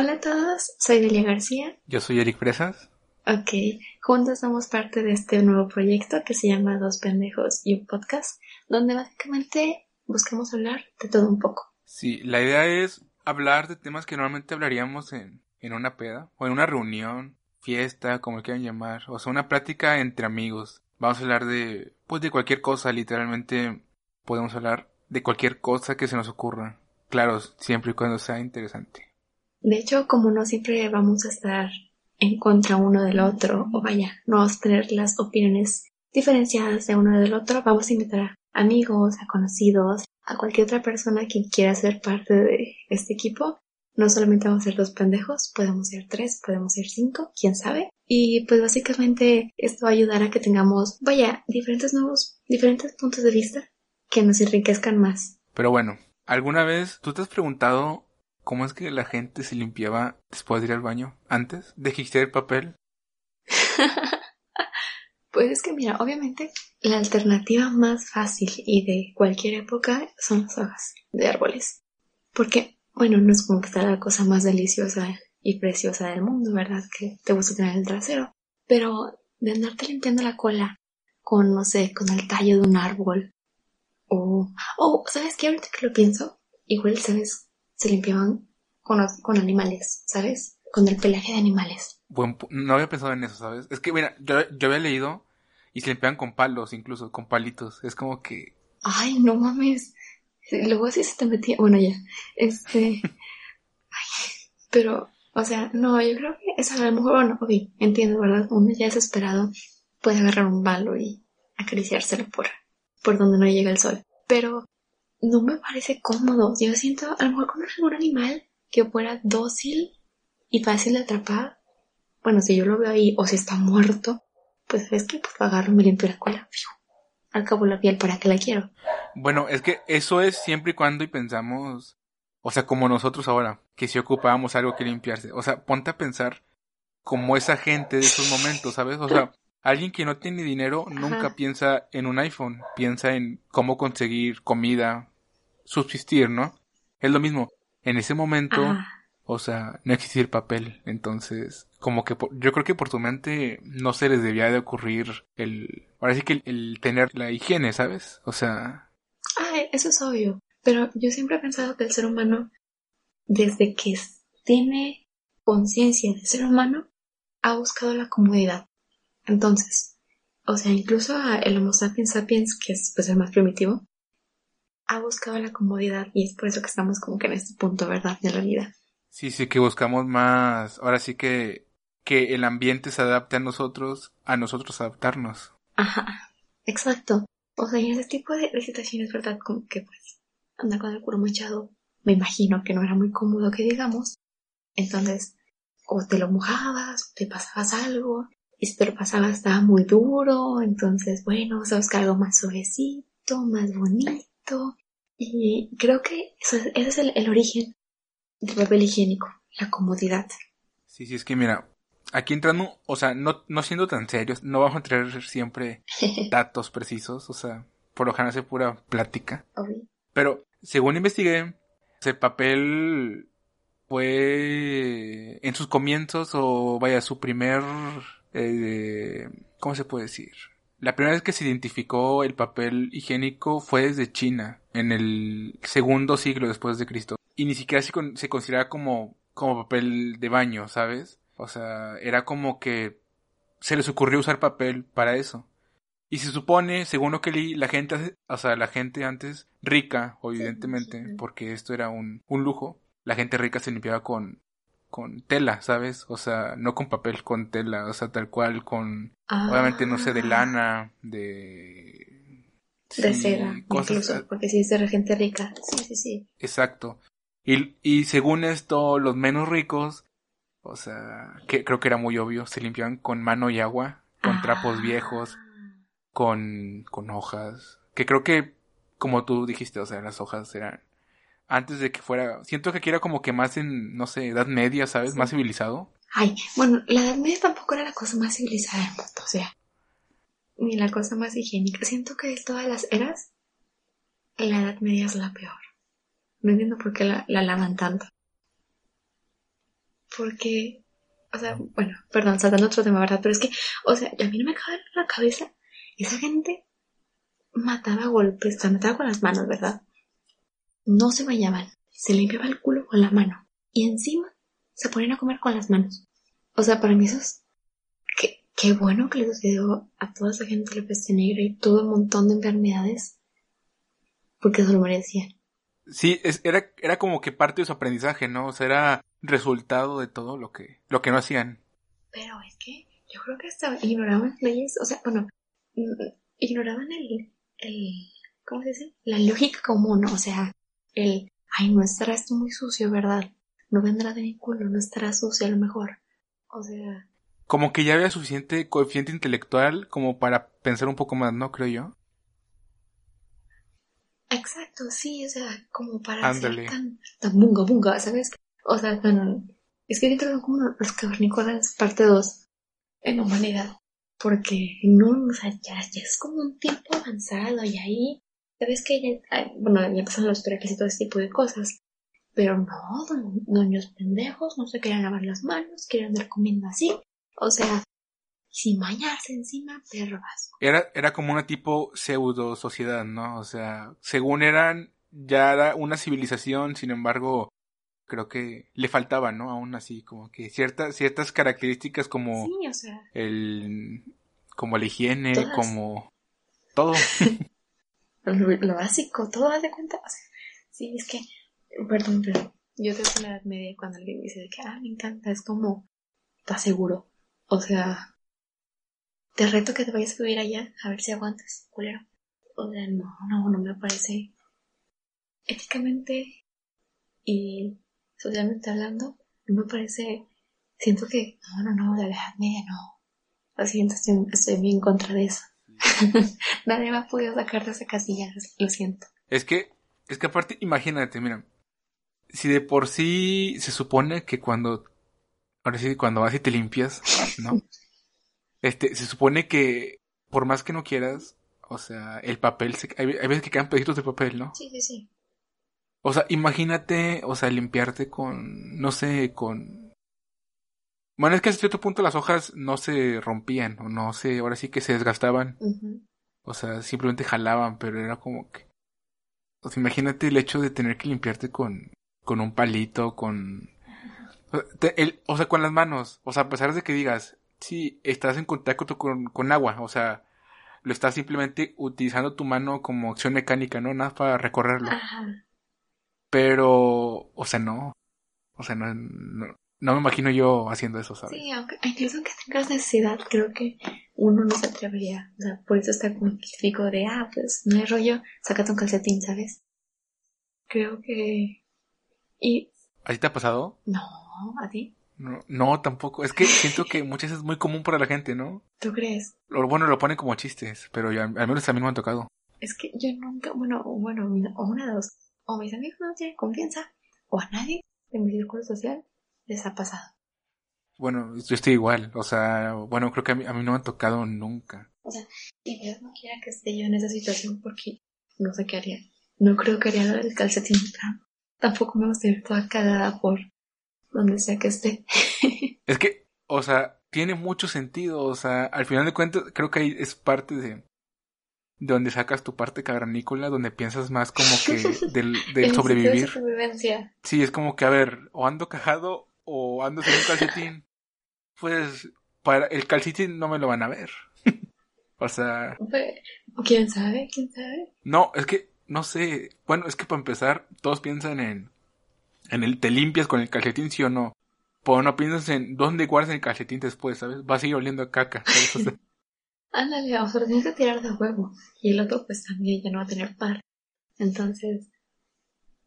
Hola a todos, soy Delia García. Yo soy Eric Presas. Ok, juntos somos parte de este nuevo proyecto que se llama Dos Pendejos y un Podcast, donde básicamente buscamos hablar de todo un poco. Sí, la idea es hablar de temas que normalmente hablaríamos en, en una peda, o en una reunión, fiesta, como quieran llamar, o sea, una plática entre amigos. Vamos a hablar de, pues de cualquier cosa, literalmente podemos hablar de cualquier cosa que se nos ocurra. Claro, siempre y cuando sea interesante. De hecho, como no siempre vamos a estar en contra uno del otro, o vaya, no vamos a tener las opiniones diferenciadas de uno del otro, vamos a invitar a amigos, a conocidos, a cualquier otra persona que quiera ser parte de este equipo. No solamente vamos a ser dos pendejos, podemos ser tres, podemos ser cinco, quién sabe. Y pues básicamente esto va a ayudar a que tengamos, vaya, diferentes nuevos, diferentes puntos de vista que nos enriquezcan más. Pero bueno, ¿alguna vez tú te has preguntado ¿Cómo es que la gente se limpiaba después de ir al baño? ¿Antes de existir el papel? pues es que mira, obviamente la alternativa más fácil y de cualquier época son las hojas de árboles. Porque, bueno, no es como que está la cosa más deliciosa y preciosa del mundo, ¿verdad? Que te gusta tener el trasero. Pero de andarte limpiando la cola con, no sé, con el tallo de un árbol. O, oh, ¿sabes qué? Ahorita que lo pienso, igual, ¿sabes? Se limpiaban con, con animales, ¿sabes? Con el pelaje de animales. Bueno, no había pensado en eso, ¿sabes? Es que, mira, yo, yo había leído y se limpiaban con palos, incluso, con palitos. Es como que... Ay, no mames. Luego así se te metía... Bueno, ya. Este... Ay, pero, o sea, no, yo creo que es a lo mejor, bueno, ok, entiendo, ¿verdad? Uno ya desesperado puede agarrar un palo y acariciárselo por, por donde no llega el sol. Pero no me parece cómodo. Yo siento, a lo mejor con algún animal que fuera dócil y fácil de atrapar. Bueno, si yo lo veo ahí o si está muerto, pues es que pues agarro, me limpio la cola. Al cabo la piel, ¿para qué la quiero? Bueno, es que eso es siempre y cuando y pensamos, o sea, como nosotros ahora, que si ocupábamos algo que limpiarse. O sea, ponte a pensar como esa gente de esos momentos, ¿sabes? O sea, Alguien que no tiene dinero nunca piensa en un iPhone, piensa en cómo conseguir comida, subsistir, ¿no? Es lo mismo. En ese momento, o sea, no existir papel. Entonces, como que yo creo que por tu mente no se les debía de ocurrir el, ahora sí que el, tener la higiene, ¿sabes? O sea. Ay, eso es obvio. Pero yo siempre he pensado que el ser humano, desde que tiene conciencia de ser humano, ha buscado la comodidad. Entonces, o sea, incluso el Homo sapiens sapiens, que es pues, el más primitivo, ha buscado la comodidad y es por eso que estamos como que en este punto, ¿verdad? De la vida. Sí, sí, que buscamos más, ahora sí que, que el ambiente se adapte a nosotros, a nosotros adaptarnos. Ajá, exacto. O sea, en ese tipo de, situaciones, ¿verdad? Como que pues andar con el culo manchado, me imagino que no era muy cómodo que digamos. Entonces, o te lo mojabas, o te pasabas algo, y si te lo pasaba estaba muy duro, entonces bueno, vamos a buscar algo más suavecito, más bonito. Y creo que ese es el, origen del papel higiénico, la comodidad. Sí, sí, es que mira, aquí entrando, o sea, no, no siendo tan serios, no vamos a traer siempre datos precisos, o sea, por lo general es pura plática. Pero, según investigué, el papel fue en sus comienzos o vaya, su primer eh, ¿cómo se puede decir? La primera vez que se identificó el papel higiénico fue desde China, en el segundo siglo después de Cristo. Y ni siquiera se, se consideraba como, como papel de baño, ¿sabes? O sea, era como que se les ocurrió usar papel para eso. Y se supone, según lo que leí, la gente, o sea, la gente antes rica, evidentemente, porque esto era un, un lujo, la gente rica se limpiaba con con tela, ¿sabes? O sea, no con papel, con tela, o sea, tal cual, con, obviamente, no sé, de ah. lana, de... de seda, incluso, porque si es de gente rica, sí, sí, sí. Exacto. Y, y según esto, los menos ricos, o sea, que creo que era muy obvio, se limpiaban con mano y agua, con trapos Ah. viejos, con, con hojas. Que creo que, como tú dijiste, o sea, las hojas eran antes de que fuera. Siento que aquí era como que más en, no sé, edad media, ¿sabes? Más civilizado. Ay, bueno, la Edad Media tampoco era la cosa más civilizada del mundo, o sea, ni la cosa más higiénica. Siento que de todas las eras, la Edad Media es la peor. No entiendo por qué la, la lavan tanto. Porque, o sea, bueno, perdón, saltando otro tema, ¿verdad? Pero es que, o sea, a mí no me cabe en la cabeza, esa gente mataba a golpes, o sea, mataba con las manos, ¿verdad? No se bañaban, se limpiaba el culo con la mano. Y encima se ponían a comer con las manos. O sea, para mí eso es... Qué, qué bueno que le sucedió a toda esa gente la peste negra y todo un montón de enfermedades. Porque se lo merecían. Sí, es, era, era como que parte de su aprendizaje, ¿no? O sea, era resultado de todo lo que, lo que no hacían. Pero es que yo creo que hasta ignoraban leyes, o sea, bueno, mm, ignoraban el, el, ¿cómo se dice? La lógica común, o sea, el, ay, no estará esto muy sucio, ¿verdad? No vendrá de mi culo, no estará sucio a lo mejor. O sea, Como que ya había suficiente coeficiente intelectual como para pensar un poco más, ¿no? Creo yo. exacto, sí, o sea, como para Ándale. ser tan, tan bunga bunga, ¿sabes? O sea, tan, es que dentro son como los cavernícolas parte 2 en humanidad. Porque no, o sea, ya, ya es como un tiempo avanzado y ahí, sabes que ya, bueno, ya empezaron los trajes y todo ese tipo de cosas. Pero no, don- doños pendejos no se querían lavar las manos, querían andar comiendo así. O sea, sin bañarse encima, perro asco. Era, era como una tipo pseudo sociedad, ¿no? O sea, según eran, ya era una civilización, sin embargo, creo que le faltaba, ¿no? Aún así, como que ciertas, ciertas características como Sí, o sea, el, como la higiene, Todas. como todo. lo, básico, todo haz de cuenta. O sea, sí, es que, perdón, pero yo tengo la edad media cuando alguien me dice que, ah, me encanta, es como, ¿estás seguro? O sea, te reto que te vayas a vivir allá, a ver si aguantas, culero. O sea, no, no, no me parece éticamente y socialmente hablando, no me parece, siento que, no, no, no, de la edad media no. Lo siento, estoy, estoy bien en contra de eso. Nadie me ha podido sacar de esa casilla, lo siento. Es que, es que aparte, imagínate, mira, si de por sí se supone que cuando, ahora sí, cuando vas y te limpias, ¿no? Este, se supone que por más que no quieras, o sea, el papel, se, hay, hay veces que quedan pedacitos de papel, ¿no? Sí, sí, sí. O sea, imagínate, o sea, limpiarte con, no sé, con... Bueno, es que a cierto punto las hojas no se rompían, o no sé, ahora sí que se desgastaban. O sea, simplemente jalaban, pero era como que... O sea, imagínate el hecho de tener que limpiarte con, con un palito, con... O sea, te- el- o sea, con las manos. O sea, a pesar de que digas, sí, estás en contacto con, con agua, o sea, lo estás simplemente utilizando tu mano como acción mecánica, ¿no? Nada para recorrerlo. Ajá. Pero, o sea, no. O sea, no, no, no me imagino yo haciendo eso, ¿sabes? Sí, aunque incluso que tengas necesidad, creo que uno no se atrevería. O sea, por eso está como el típico de, ah, pues no hay rollo, sácate un calcetín, ¿sabes? Creo que... Y... ¿A ti te ha pasado? No, ¿a ti? No, no, tampoco. Es que siento que muchas veces es muy común para la gente, ¿no? ¿Tú crees? Lo bueno, lo ponen como chistes, pero ya, al menos a mí no me han tocado. Es que yo nunca, bueno, bueno, o una de dos. O mis amigos no tienen confianza, o a nadie de mi círculo social les ha pasado. Bueno, yo estoy igual, o sea, bueno, creo que a mí, a mí no me han tocado nunca. Y Dios no quiera que esté yo en esa situación porque no sé qué haría. No creo que haría lo del calcetín. Tampoco me gusta ir toda cagada por donde sea que esté. Es que, o sea, tiene mucho sentido, o sea, al final de cuentas, creo que ahí es parte de, de donde sacas tu parte cavernícola, donde piensas más como que del, de sobrevivir. supervivencia. Sí, es como que, a ver, o ando cajado o ando sin un calcetín. Pues, para el calcetín no me lo van a ver. o sea, ¿Quién sabe? ¿Quién sabe? no, es que, no sé. Bueno, es que para empezar, todos piensan en, en el te limpias con el calcetín, sí o no. Pero no piensas en dónde guardas el calcetín después, ¿sabes? Vas a ir oliendo a caca. ¿sabes? O sea, Ándale, o sea, lo tienes que tirar de huevo. Y el otro, pues también ya no va a tener par. Entonces,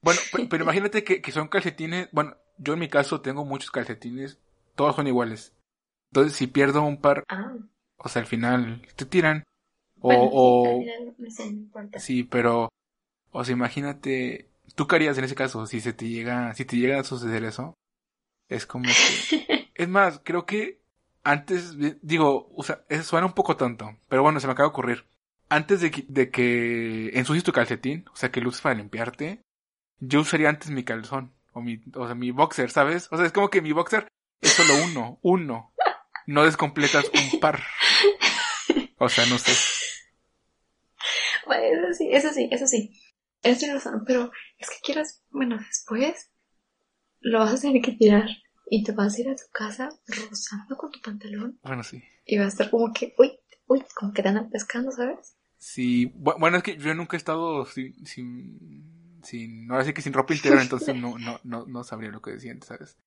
Bueno, pe- pero, imagínate que, que son calcetines. Bueno, yo en mi caso tengo muchos calcetines. Todos son iguales. Entonces, si pierdo un par, Ah, o sea, al final te tiran. O, bueno, o sí, al final, no sé, no importa. sí, pero, o sea, imagínate, ¿tú qué harías en ese caso? Si se te llega, si te llega a suceder eso, es como que, es más, creo que antes, digo, o sea, eso suena un poco tonto, pero bueno, se me acaba de ocurrir. Antes de que, de que ensucies tu calcetín, o sea, que lo uses para limpiarte, yo usaría antes mi calzón, o mi, o sea, mi boxer, ¿sabes? O sea, es como que mi boxer es solo uno, uno. No descompletas un par. O sea, no sé. Bueno, eso sí, eso sí, eso sí. Eso tiene razón, pero es que quieras, bueno, después lo vas a tener que tirar y te vas a ir a tu casa rozando con tu pantalón Bueno, sí. y va a estar como que, uy, uy, como que te andan pescando, ¿sabes? Sí, bu- bueno, es que yo nunca he estado sin, sin, sin, ahora sí que sin ropa interior, entonces no, no, no, no sabría lo que decían, ¿sabes?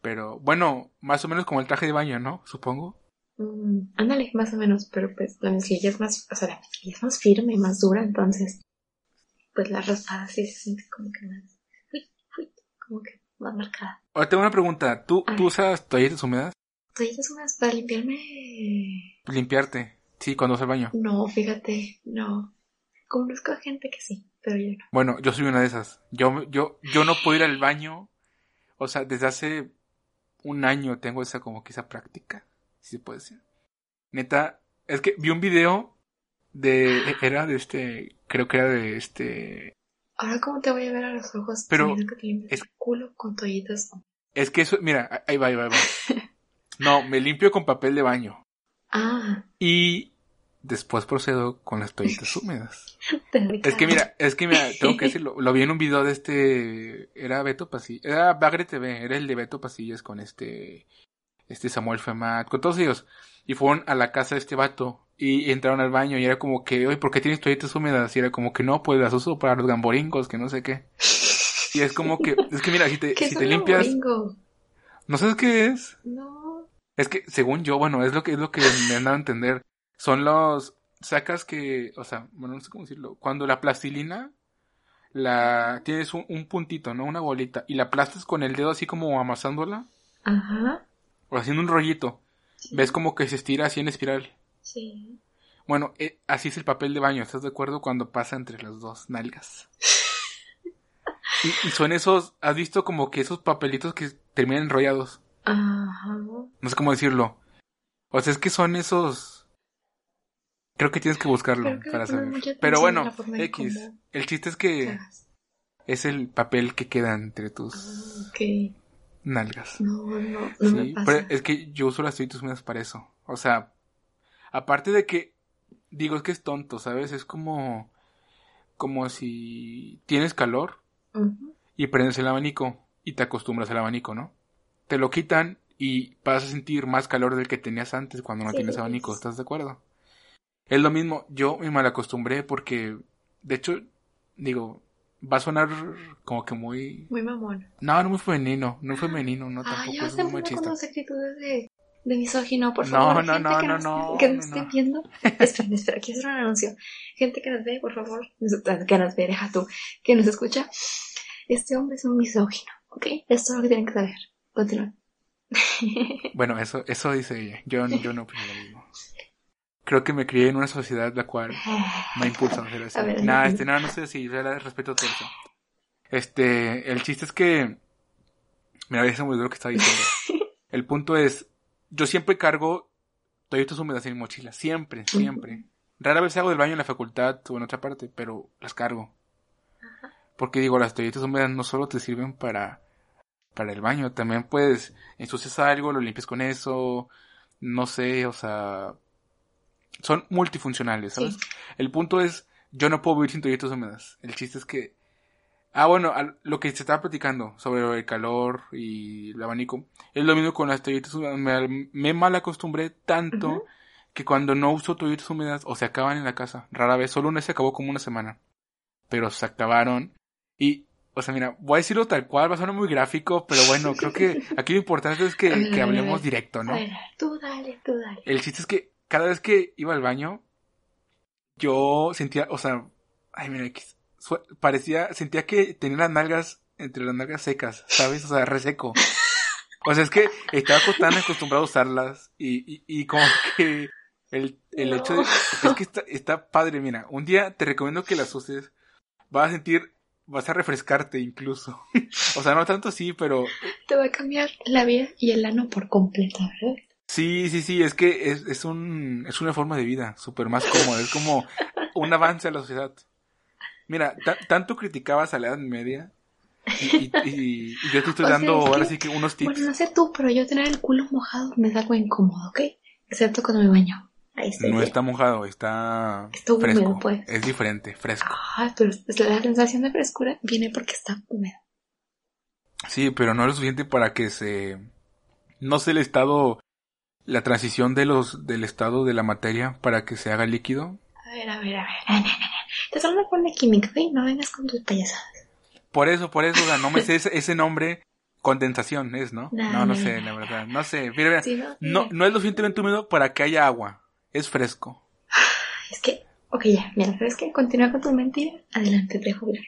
Pero, bueno, más o menos como el traje de baño, ¿no? Supongo. Mm, ándale, más o menos, pero pues la mezclilla es más, o sea, la mezclilla es más firme, más dura, entonces, pues la raspada sí se siente como que más, uy, uy, como que más marcada. Ahora tengo una pregunta, ¿tú, tú usas toallitas húmedas? ¿Toallitas húmedas para limpiarme? Limpiarte. Sí, cuando vas al baño. No, fíjate, no. Conozco a gente que sí, pero yo no. Bueno, yo soy una de esas. Yo, yo, yo no puedo ir al baño. O sea, desde hace un año tengo esa como que esa práctica. Si se puede decir. Neta, es que vi un video de, era de este, creo que era de este, Ahora, ¿cómo te voy a ver a los ojos Pero que te es- el culo con toallitas? es que eso, mira, ahí va, ahí va, ahí va. No, me limpio con papel de baño. Ah, Y después procedo con las toallitas húmedas. Es que mira, es que mira, tengo que decirlo, lo vi en un video de este, era Beto Pasillas, era Bagre TV, era el de Beto Pasillas con este, este Samuel Femat, con todos ellos, y fueron a la casa de este vato, y entraron al baño, y era como que, oye, ¿por qué tienes toallitas húmedas? Y era como que no, pues las uso para los gamboringos, que no sé qué. Y es como que, es que mira, si te, ¿Qué si es te limpias, gringo? ¿no sabes qué es? No. Es que, según yo, bueno, es lo que, es lo que me han dado a entender. Son los, sacas que, o sea, bueno, no sé cómo decirlo. Cuando la plastilina, la, tienes un, un puntito, ¿no? Una bolita, y la aplastas con el dedo así como amasándola, Ajá. o haciendo un rollito. Sí. Ves como que se estira así en espiral. Sí. Bueno, eh, así es el papel de baño, ¿estás de acuerdo? Cuando pasa entre las dos nalgas. Y, y son esos, ¿has visto como que esos papelitos que terminan enrollados? Ajá. No sé cómo decirlo. O sea, es que son esos. Creo que tienes que buscarlo que para saber. Pero bueno, X. El chiste es que es el papel que queda entre tus Ah, Ok. nalgas. No, no, no me sí, pasa. pero es que yo uso las toallitas húmedas para eso. O sea, aparte de que digo es que es tonto, ¿sabes? Es como como si tienes calor y prendes el abanico y te acostumbras al abanico, ¿no? Te lo quitan y vas a sentir más calor del que tenías antes cuando no Sí, tienes abanico. ¿estás de acuerdo? Es lo mismo, yo me malacostumbré porque, de hecho, digo, va a sonar como que muy... Muy mamón. No, no muy femenino, no femenino, no Ay, tampoco ya es muy me con machista. las actitudes de, de misógino, por No, favor. no, Gente no, que no, no, Que nos no, esté no. viendo. Espera, espera, quiero hacer un anuncio. Gente que nos ve, por favor. Que nos ve, deja tú. Que nos escucha. Este hombre es un misógino, ¿ok? Esto es lo que tienen que saber. Continúa. Bueno, eso, eso dice ella, yo, yo no opino lo mismo. Creo que me crié en una sociedad la cual me impulsa a hacer eso. Nada, este, nada, no sé si yo la respeto todo eso. Este, el chiste es que, mira, ya se me olvidó lo que estaba diciendo. El punto es, yo siempre cargo toallitas húmedas en mi mochila, siempre, siempre. Rara vez hago del baño en la facultad o en otra parte, pero las cargo. Porque digo, las toallitas húmedas no solo te sirven para, para el baño, también puedes ensucias algo, lo limpias con eso, no sé, o sea, son multifuncionales, ¿sabes? Sí. El punto es, yo no puedo vivir sin toallitas húmedas. El chiste es que, ah, bueno, lo que se estaba platicando sobre el calor y el abanico, es lo mismo con las toallitas húmedas. Me, me mal acostumbré tanto Ujú. que cuando no uso toallitas húmedas o se acaban en la casa, rara vez, solo una se acabó como una semana, pero se acabaron y o sea, mira, voy a decirlo tal cual, va a sonar muy gráfico, pero bueno, creo que aquí lo importante es que, que hablemos directo, ¿no? A ver, tú dale, tú dale. El chiste es que cada vez que iba al baño, yo sentía, o sea, ay, mira, parecía, sentía que tenía las nalgas entre las nalgas secas, ¿sabes? O sea, reseco. O sea, es que estaba tan acostumbrado a usarlas y, y, y como que el, el hecho de... Es que está, está padre, mira, un día te recomiendo que las uses, vas a sentir, vas a refrescarte incluso. O sea, no tanto sí, pero Te va a cambiar la vida y el ano por completo, ¿verdad? Sí, sí, sí, es que es, es un, es una forma de vida súper más cómoda, es como un avance a la sociedad. Mira, ta- tanto criticabas a la Edad Media y, y- y- y yo te estoy O sea, dando que- ahora sí que unos tips. Bueno, no sé tú, pero yo tener el culo mojado me da algo incómodo, ¿ok? Excepto cuando me baño. Ahí. No está mojado, está Está húmedo, fresco, pues. es diferente, fresco. Ay, pero la sensación de frescura viene porque está húmedo. Sí, pero no es lo suficiente para que se, no sé el estado, la transición de los, del estado de la materia para que se haga líquido. A ver, a ver, a ver. Te hablando con la química. No vengas con tus payasadas. Por eso, por eso, no me sé ese, ese nombre, condensación es, ¿no? No, No, no no, sé, la verdad, no sé. Mira, mira, Sí, no, no, es lo suficientemente húmedo para que haya agua, es fresco. Es que, ok, ya, mira, ¿sabes qué? Continúa con tu mentira. Adelante, te dejo hablar.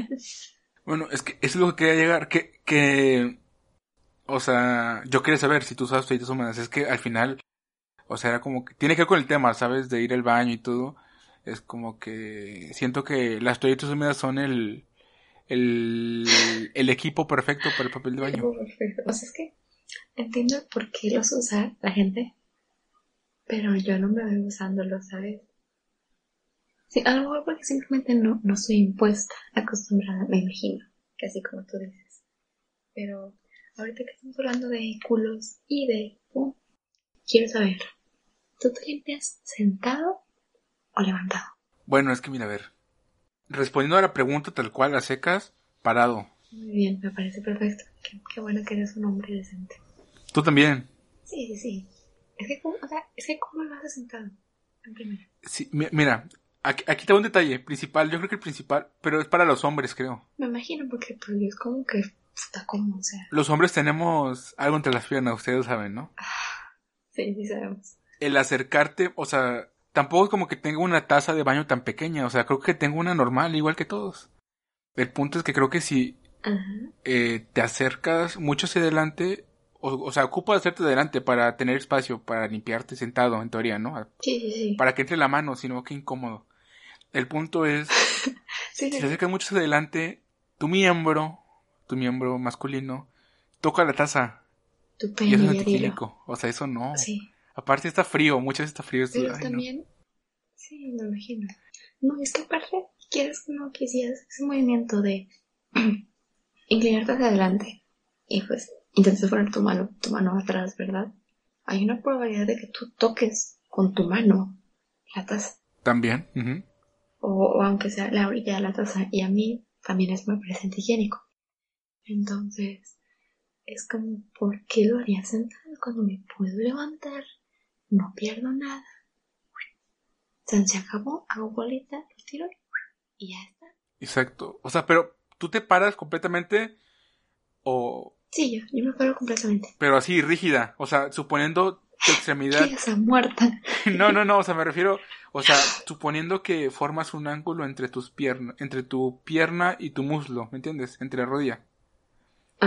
Bueno, es que eso es lo que quería llegar, que, que, o sea, yo quería saber si tú sabes toallitas húmedas, es que al final, o sea, era como que, tiene que ver con el tema, ¿sabes? De ir al baño y todo, es como que siento que las toallitas húmedas son el, el, el equipo perfecto para el papel de baño. O sea, es que entiendo por qué los usa la gente, pero yo no me veo usándolo, ¿sabes? Sí, a lo mejor porque simplemente no, no soy impuesta, acostumbrada, me imagino, así como tú dices. Pero ahorita que estamos hablando de culos y de... pum, quiero saber, ¿tú te limpias sentado o levantado? Bueno, es que mira, a ver, respondiendo a la pregunta tal cual, a secas, parado. Muy bien, me parece perfecto. Qué, qué bueno que eres un hombre decente. Tú también. Sí, sí, sí. Es que, ¿cómo- o sea, es que ¿cómo lo haces sentado? En primera. Sí, mira, aquí, aquí te va un detalle principal, yo creo que el principal, pero es para los hombres, creo. Me imagino porque pues es como que está como, o sea. Los hombres tenemos algo entre las piernas, ustedes saben, ¿no? Sí, sí sabemos. El acercarte, o sea, tampoco es como que tenga una taza de baño tan pequeña, o sea, creo que tengo una normal, igual que todos. El punto es que creo que si eh, te acercas mucho hacia adelante, o, o sea, ocupa hacerte adelante para tener espacio, para limpiarte sentado, en teoría, ¿no? Sí, sí, sí. Para que entre la mano, sino que incómodo. El punto es, Sí, si te acercas mucho hacia adelante, tu miembro, tu miembro masculino, toca la taza Tu y pene, es antihigiénico. O sea, eso no. Sí. Aparte está frío, muchas veces está frío. Pero ay, no. también. Sí, me imagino. No, es que aparte, quieres no quisieras ese movimiento de inclinarte hacia adelante y pues intentas poner tu mano, tu mano atrás, ¿verdad? Hay una probabilidad de que tú toques con tu mano la taza. También. o, o aunque sea la orilla de la taza, y a mí también es muy presente higiénico. Entonces, es como, ¿por qué lo haría sentado cuando me puedo levantar? No pierdo nada. Se acabó, hago bolita, lo tiro y ya está. Exacto. O sea, pero tú te paras completamente o... Sí, yo, yo me paro completamente. Pero así, rígida. O sea, suponiendo tu extremidad... ¿Qué esa muerta? No, no, no, o sea, me refiero, o sea, suponiendo que formas un ángulo entre tus piernas, entre tu pierna y tu muslo, ¿me entiendes? Entre la rodilla.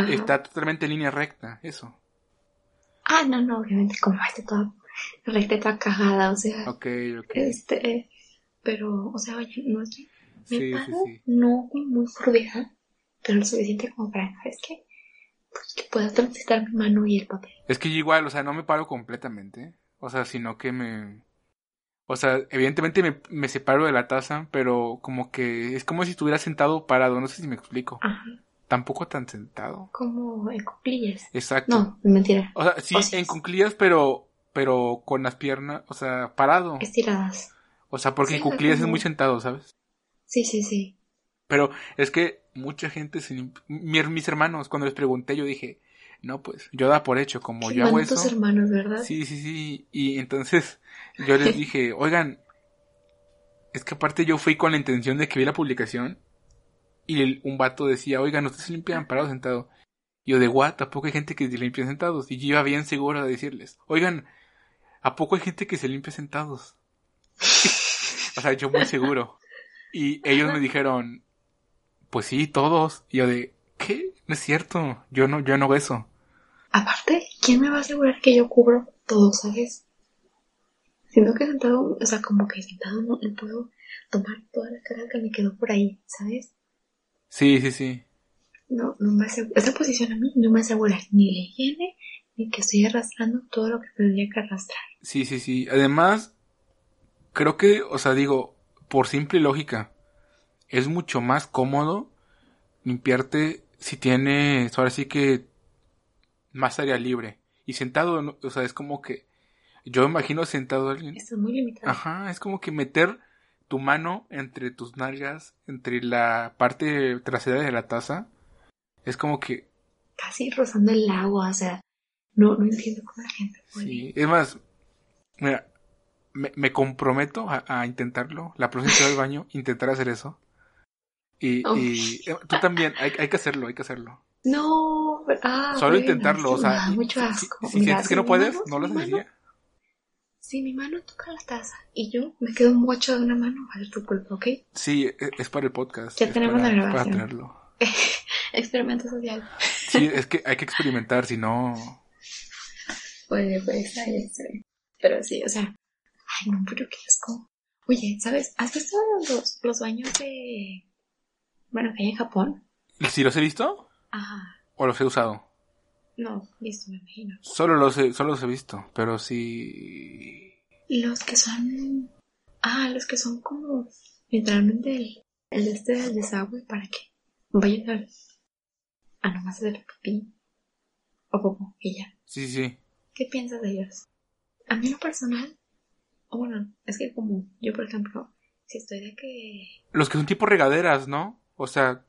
Ajá. Está totalmente en línea recta, eso. Ah, no, no, obviamente, como está toda recta, toda cagada, o sea, Ok, ok. este, pero, o sea, oye, no es que me Sí, sí, paro, sí. no como muy curvida, pero lo suficiente como para, ¿sabes qué? Pues que pueda transitar mi mano y el papel. Es que yo igual, o sea, no me paro completamente, o sea, sino que me... O sea, evidentemente me, me separo de la taza, pero como que es como si estuviera sentado parado, no sé si me explico. Ajá. Tampoco tan sentado. Como en cuclillas. Exacto. No, mentira. O sea, sí, O en cuclillas, pero, pero con las piernas, o sea, parado. Estiradas. O sea, porque Sí, en cuclillas es muy sentado, ¿sabes? Sí, sí, sí. Pero es que mucha gente, mi- mis hermanos, cuando les pregunté, yo dije, no, pues, yo da por hecho, como yo hago eso. hermanos, ¿verdad? Sí, sí, sí. Y entonces yo les dije, oigan, es que aparte yo fui con la intención de que vi la publicación y el- un vato decía, oigan, ustedes se limpian parados sentados. Y yo de what, ¿a poco hay gente que se limpia sentados? Y yo iba bien seguro de decirles, oigan, ¿a poco hay gente que se limpia sentados? o sea, yo muy seguro. Y ellos me dijeron, pues sí, todos. Y yo de, ¿qué? No es cierto, yo no, yo no hago eso. Aparte, ¿quién me va a asegurar que yo cubro todo, sabes? Siento que sentado, o sea, como que sentado no, no puedo tomar toda la carga que me quedó por ahí, ¿sabes? Sí, sí, sí. No, no me asegura, esa posición a mí no me asegura ni la higiene, ni que estoy arrastrando todo lo que tendría que arrastrar. Sí, sí, sí. Además, creo que, o sea, digo, por simple lógica, es mucho más cómodo limpiarte si tienes, ahora sí que, más área libre. Y sentado, o sea, es como que, yo imagino sentado a alguien. Esto es muy limitado. Ajá, es como que meter tu mano entre tus nalgas, entre la parte trasera de la taza. Es como que, Casi rozando el agua, o sea, no, no entiendo cómo la gente puede. sí. Es más, mira, me, me comprometo a, a intentarlo. La próxima al baño, intentar hacer eso. Y, Oh. y eh, tú también, hay, hay que hacerlo, hay que hacerlo. No, pero- ah, Solo bueno, intentarlo, o sea, mucho asco. si, Mira, sientes que no puedes, no lo haces Si mi mano toca la taza y yo me quedo mucho de una mano, va a ser tu culpa, ¿ok? Sí, e- es para el podcast. Ya es tenemos para, la para grabación. traerlo. Experimento social. Sí, es que hay que experimentar, si no... Pues, pues, ahí bien. Pero sí, o sea, ay, no, pero qué asco. Oye, ¿sabes? ¿Has visto los, los baños de. Bueno, que hay en Japón? ¿Si los he visto? Ah, ¿O los he usado? No, listo, me imagino. Solo los he, solo los he visto, pero sí... Los que son. Ah, los que son como. Literalmente el, el de este del desagüe para que vayas al. A nomás hacer pipí. O poco, y ya. Sí, sí. ¿Qué piensas de ellos? A mí lo personal, o bueno, es que como yo, por ejemplo, si estoy de que... Los que son tipo regaderas, ¿no? O sea,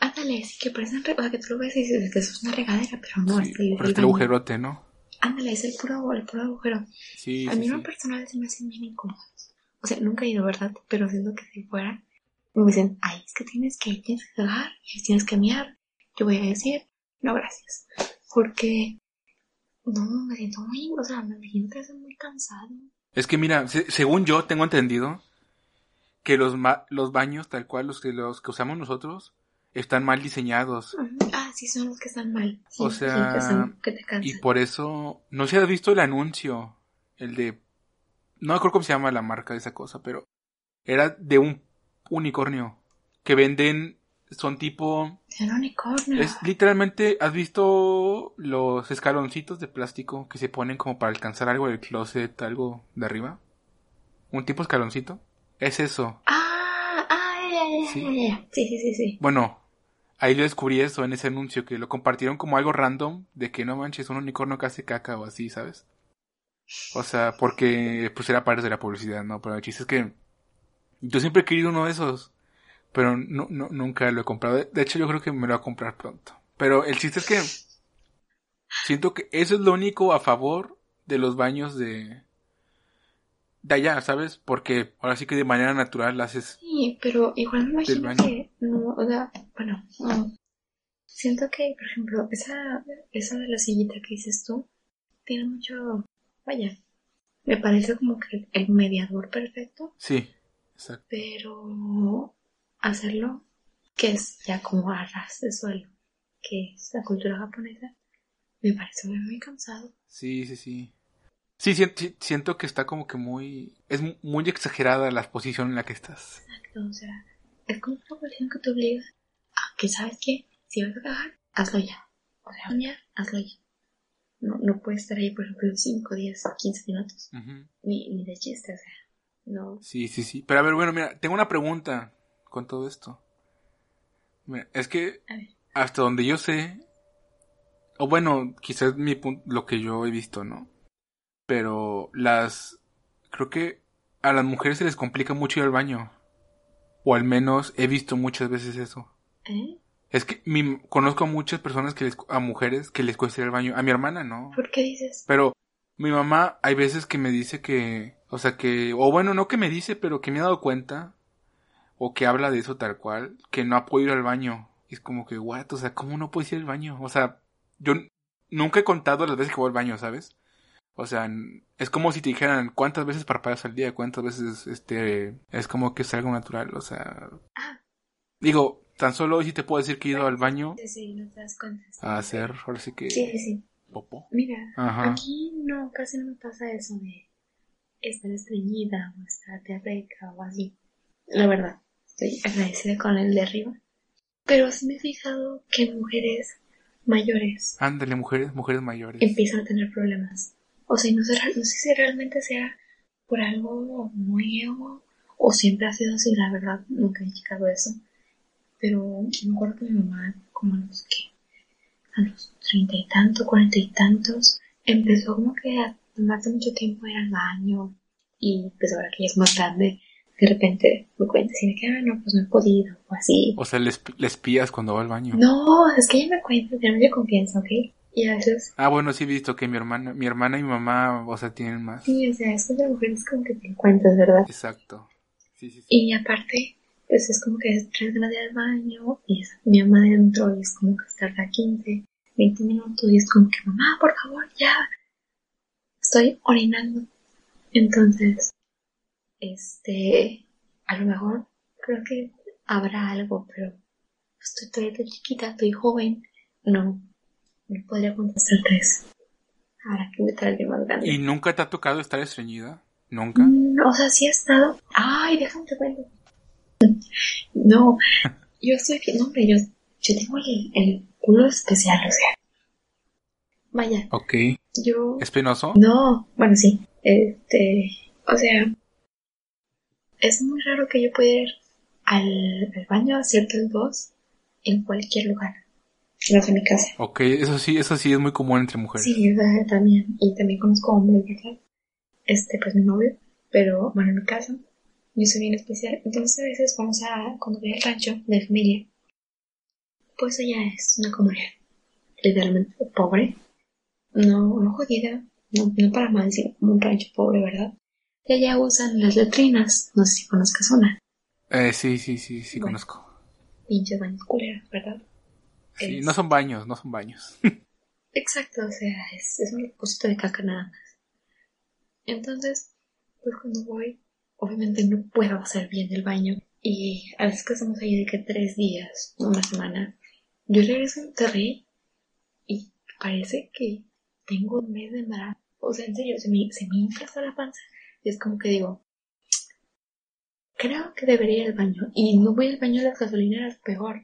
Ándale, sí que parecen... re- O sea, que tú lo ves y dices que eso es una regadera, pero no, sí, el, pero el agujerote, ¿no? Ándale, es el puro, el puro agujero. Sí, a sí, mí en lo sí. personal se me hacen bien incómodos. O sea, nunca he ido, ¿verdad? Pero siento que si fuera, me dicen, ay, es que tienes que, tienes que cagar tienes que miar. Yo voy a decir, no, gracias. Porque, no, me siento muy, o sea, me siento que muy cansado. Es que mira, se- según yo tengo entendido que los, ma- los baños, tal cual los que, los que usamos nosotros, están mal diseñados. Ah, sí, son los que están mal. Sí, O sea, que, son- que te Y por eso, no sé si has visto el anuncio, el de, no me acuerdo cómo se llama la marca de esa cosa, pero era de un unicornio que venden, son tipo, El unicornio. es literalmente, ¿has visto los escaloncitos de plástico que se ponen como para alcanzar algo del closet, algo de arriba? Un tipo escaloncito. Es eso. Ah, ah, ya, ya, ya. Sí, sí, sí, sí. Bueno, ahí yo descubrí eso en ese anuncio, que lo compartieron como algo random, de que no manches, un unicornio que hace caca o así, ¿sabes? O sea, porque pues era parte de la publicidad, ¿no? Pero el chiste es que yo siempre he querido uno de esos, pero no, nunca lo he comprado. De hecho, yo creo que me lo voy a comprar pronto. Pero el chiste es que siento que eso es lo único a favor de los baños de... De allá, ¿sabes? Porque ahora sí que de manera natural haces... Sí, pero igual me imagino que no, o sea, bueno, no. Siento que, por ejemplo, esa, esa de la sillita que dices tú, tiene mucho, vaya, me parece como que el mediador perfecto, Sí, exacto. pero hacerlo, que es ya como a ras de suelo, que es la cultura japonesa, me parece muy, muy cansado. Sí, sí, sí. Sí, sien- si- siento que está como que muy... Es mu- muy exagerada la posición en la que estás. Exacto, o sea, es como una posición que te obliga a que, ¿sabes qué? Si vas a cagar, hazlo ya. O sea, soñar, hazlo ya. No, no puedes estar ahí, por ejemplo, 5, 10, 15 minutos. Ni, ni de chiste, o sea, no. Sí, sí, sí. Pero a ver, bueno, mira, tengo una pregunta con todo esto. Mira, es que hasta donde yo sé, o bueno, quizás mi lo que yo he visto, ¿no? Pero las, creo que a las mujeres se les complica mucho ir al baño. O al menos he visto muchas veces eso. ¿Eh? Es que mi, conozco a muchas personas que les, a mujeres que les cuesta ir al baño. A mi hermana no. ¿Por qué dices? Pero mi mamá hay veces que me dice que, o sea que, o bueno, no que me dice, pero que me he dado cuenta, o que habla de eso tal cual, que no ha podido ir al baño. Y es como que, what, o sea, ¿cómo no puedes ir al baño? O sea, yo nunca he contado las veces que voy al baño, ¿sabes? O sea, es como si te dijeran cuántas veces parpadeas al día, cuántas veces este es como que es algo natural, o sea. Ah. Digo, tan solo hoy sí te puedo decir que he ido al baño Sí, sí, no te das cuenta. a hacer, ahora sí que Sí, sí, sí. popó. Mira, Ajá. aquí no, casi no me pasa eso de estar estreñida o estar diarreica o así. La verdad, estoy agradecida con el de arriba. Pero sí me he fijado que mujeres mayores Ándale, mujeres, mujeres mayores. empiezan a tener problemas. O sea, no sé, no sé si realmente sea por algo muy ego o siempre ha sido así, la verdad, nunca he checado eso. Pero me acuerdo que mi mamá, como a los que, a los treinta y tantos, cuarenta y tantos, empezó como que a tomarse mucho tiempo ir al baño y pues ahora que ya es más grande, de repente me cuenta así de que, ah, no, pues no he podido, o así. O sea, les, les cuando va al baño. No, es que ella me cuenta, tiene mucha confianza, ¿ok? Y a veces Ah, bueno, sí he visto que mi hermana, mi hermana y mi mamá, o sea, tienen más. Sí, o sea, es de mujeres como que te encuentras, ¿verdad? Exacto. Sí, sí, sí. Y aparte, pues es como que ganas de ir al baño y es mi mamá adentro y es como que tarda 15, 20 minutos y es como que mamá, por favor, ya. Estoy orinando. Entonces, este, a lo mejor creo que habrá algo, pero estoy todavía chiquita, estoy joven, no, no podría contestarte eso. Habrá que invitar a alguien más grande. ¿Y nunca te ha tocado estar estreñida? ¿Nunca? O sea, sí ha estado. Ay, déjame te cuento. No, yo estoy bien, no, hombre, yo, yo tengo el, el culo especial, o sea. Vaya, Ok. yo. ¿Es penoso? No, bueno, sí. Este, o sea, es muy raro que yo pueda ir al, al baño a ciertas dos en cualquier lugar. No sé, en mi casa. Ok, eso sí, eso sí es muy común entre mujeres. Sí, también. Y también conozco hombres, ¿verdad? Este, pues mi novio. Pero, bueno, en mi caso, yo soy bien especial. Entonces, a veces vamos a, cuando voy al rancho de familia, pues allá es una comunidad literalmente pobre. No, no jodida. No, no para mal, sino como un rancho pobre, ¿verdad? Y allá usan las letrinas. No sé si conozcas una. Eh, sí, sí, sí, sí Bueno. conozco. Pinches baños culeros, ¿verdad? Sí, Es- no son baños, no son baños. Exacto, o sea, es, es un depósito de caca nada más. Entonces, pues cuando voy, obviamente no puedo hacer bien el baño. Y a veces que estamos ahí de que tres días, una semana, yo regreso a Monterrey y parece que tengo un mes de embarazo. O sea, en serio, se me, se me infla la panza. Y es como que digo, creo que debería ir al baño. Y no voy al baño de las gasolineras, peor.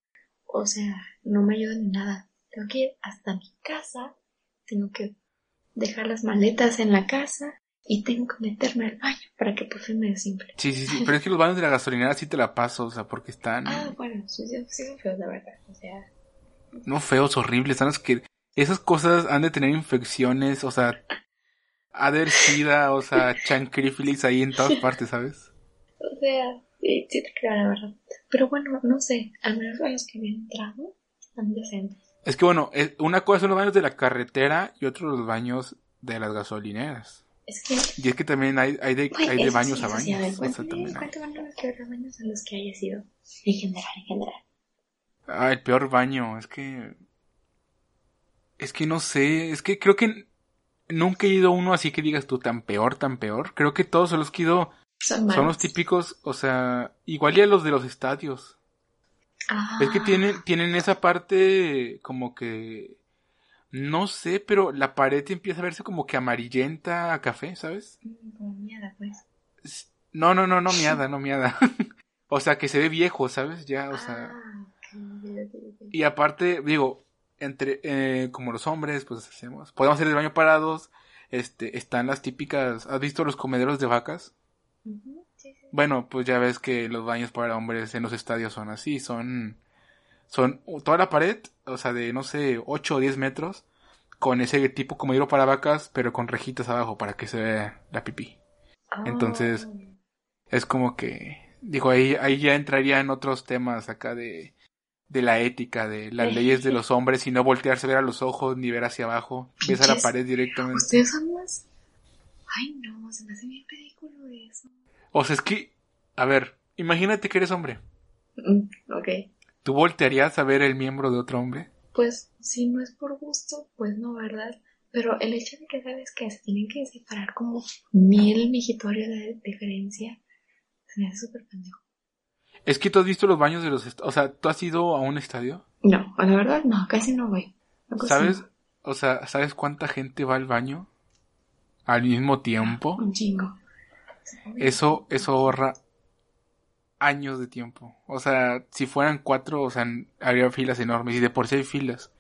O sea, no me ayuda ni nada. Tengo que ir hasta mi casa, tengo que dejar las maletas en la casa y tengo que meterme al baño para que por fin me desinfle. Sí, sí, sí. Pero es que los baños de la gasolinera sí te la paso, o sea, porque están Ah, bueno, sí, sí, sí son feos, la verdad. O sea, no feos, horribles, están los que esas cosas han de tener infecciones, o sea, ha de haber sida, o sea, chancrífilis ahí en todas partes, ¿sabes? o sea, sí, sí te creo, la verdad. Pero bueno, no sé, al menos a los que han entrado están decentes. Es que bueno, una cosa son los baños de la carretera y otro los baños de las gasolineras. Es que, Y es que también hay, hay de, hay baños sí, a eso sí, a ver, baños. cuéntame, hay. cuéntame los que otros baños a los que haya sido. En general, en general. Ah, el peor baño, es que... Es que no sé, es que creo que nunca he ido a uno así que digas tú tan peor, tan peor. Creo que todos los que he ido Son los típicos, o sea, igual ya los de los estadios. Ah, Es que tienen, tienen esa parte como que... No sé, pero la pared empieza a verse como que amarillenta a café, ¿sabes? mm, Como mierda, pues. Es- No, no, no, no miada, no miada. o sea, que se ve viejo, ¿sabes? Ya, o sea... Ah. Y aparte, digo, entre eh, como los hombres, pues hacemos, podemos hacer el baño parados. Este, están las típicas, ¿has visto los comederos de vacas? Ujú, sí, sí. Bueno, pues ya ves que los baños para hombres en los estadios son así, son son toda la pared, o sea, de no sé, 8 o 10 metros con ese tipo comedero para vacas, pero con rejitas abajo para que se vea la pipí. Entonces, Oh. Es como que, digo, ahí, ahí ya entraría en otros temas acá de, de la ética, de las leyes de los hombres y no voltearse a ver a los ojos ni ver hacia abajo. Ves a la pared directamente. Ustedes son más. Ay, no, se me hace bien ridículo eso. O sea, es que, a ver, imagínate que eres hombre. Mm, ok. ¿Tú voltearías a ver el miembro de otro hombre? Pues si no es por gusto, pues no, ¿verdad? Pero el hecho de que sabes que se tienen que separar como mil mijitorios de diferencia, se me hace súper pendejo. Es que tú has visto los baños de los... O sea, ¿tú has ido a un estadio? No, la verdad no, casi no voy. ¿Sabes? O sea, ¿sabes cuánta gente va al baño al mismo tiempo? Un chingo. Eso, eso ahorra años de tiempo. O sea, si fueran cuatro, o sea, habría filas enormes y de por sí hay filas.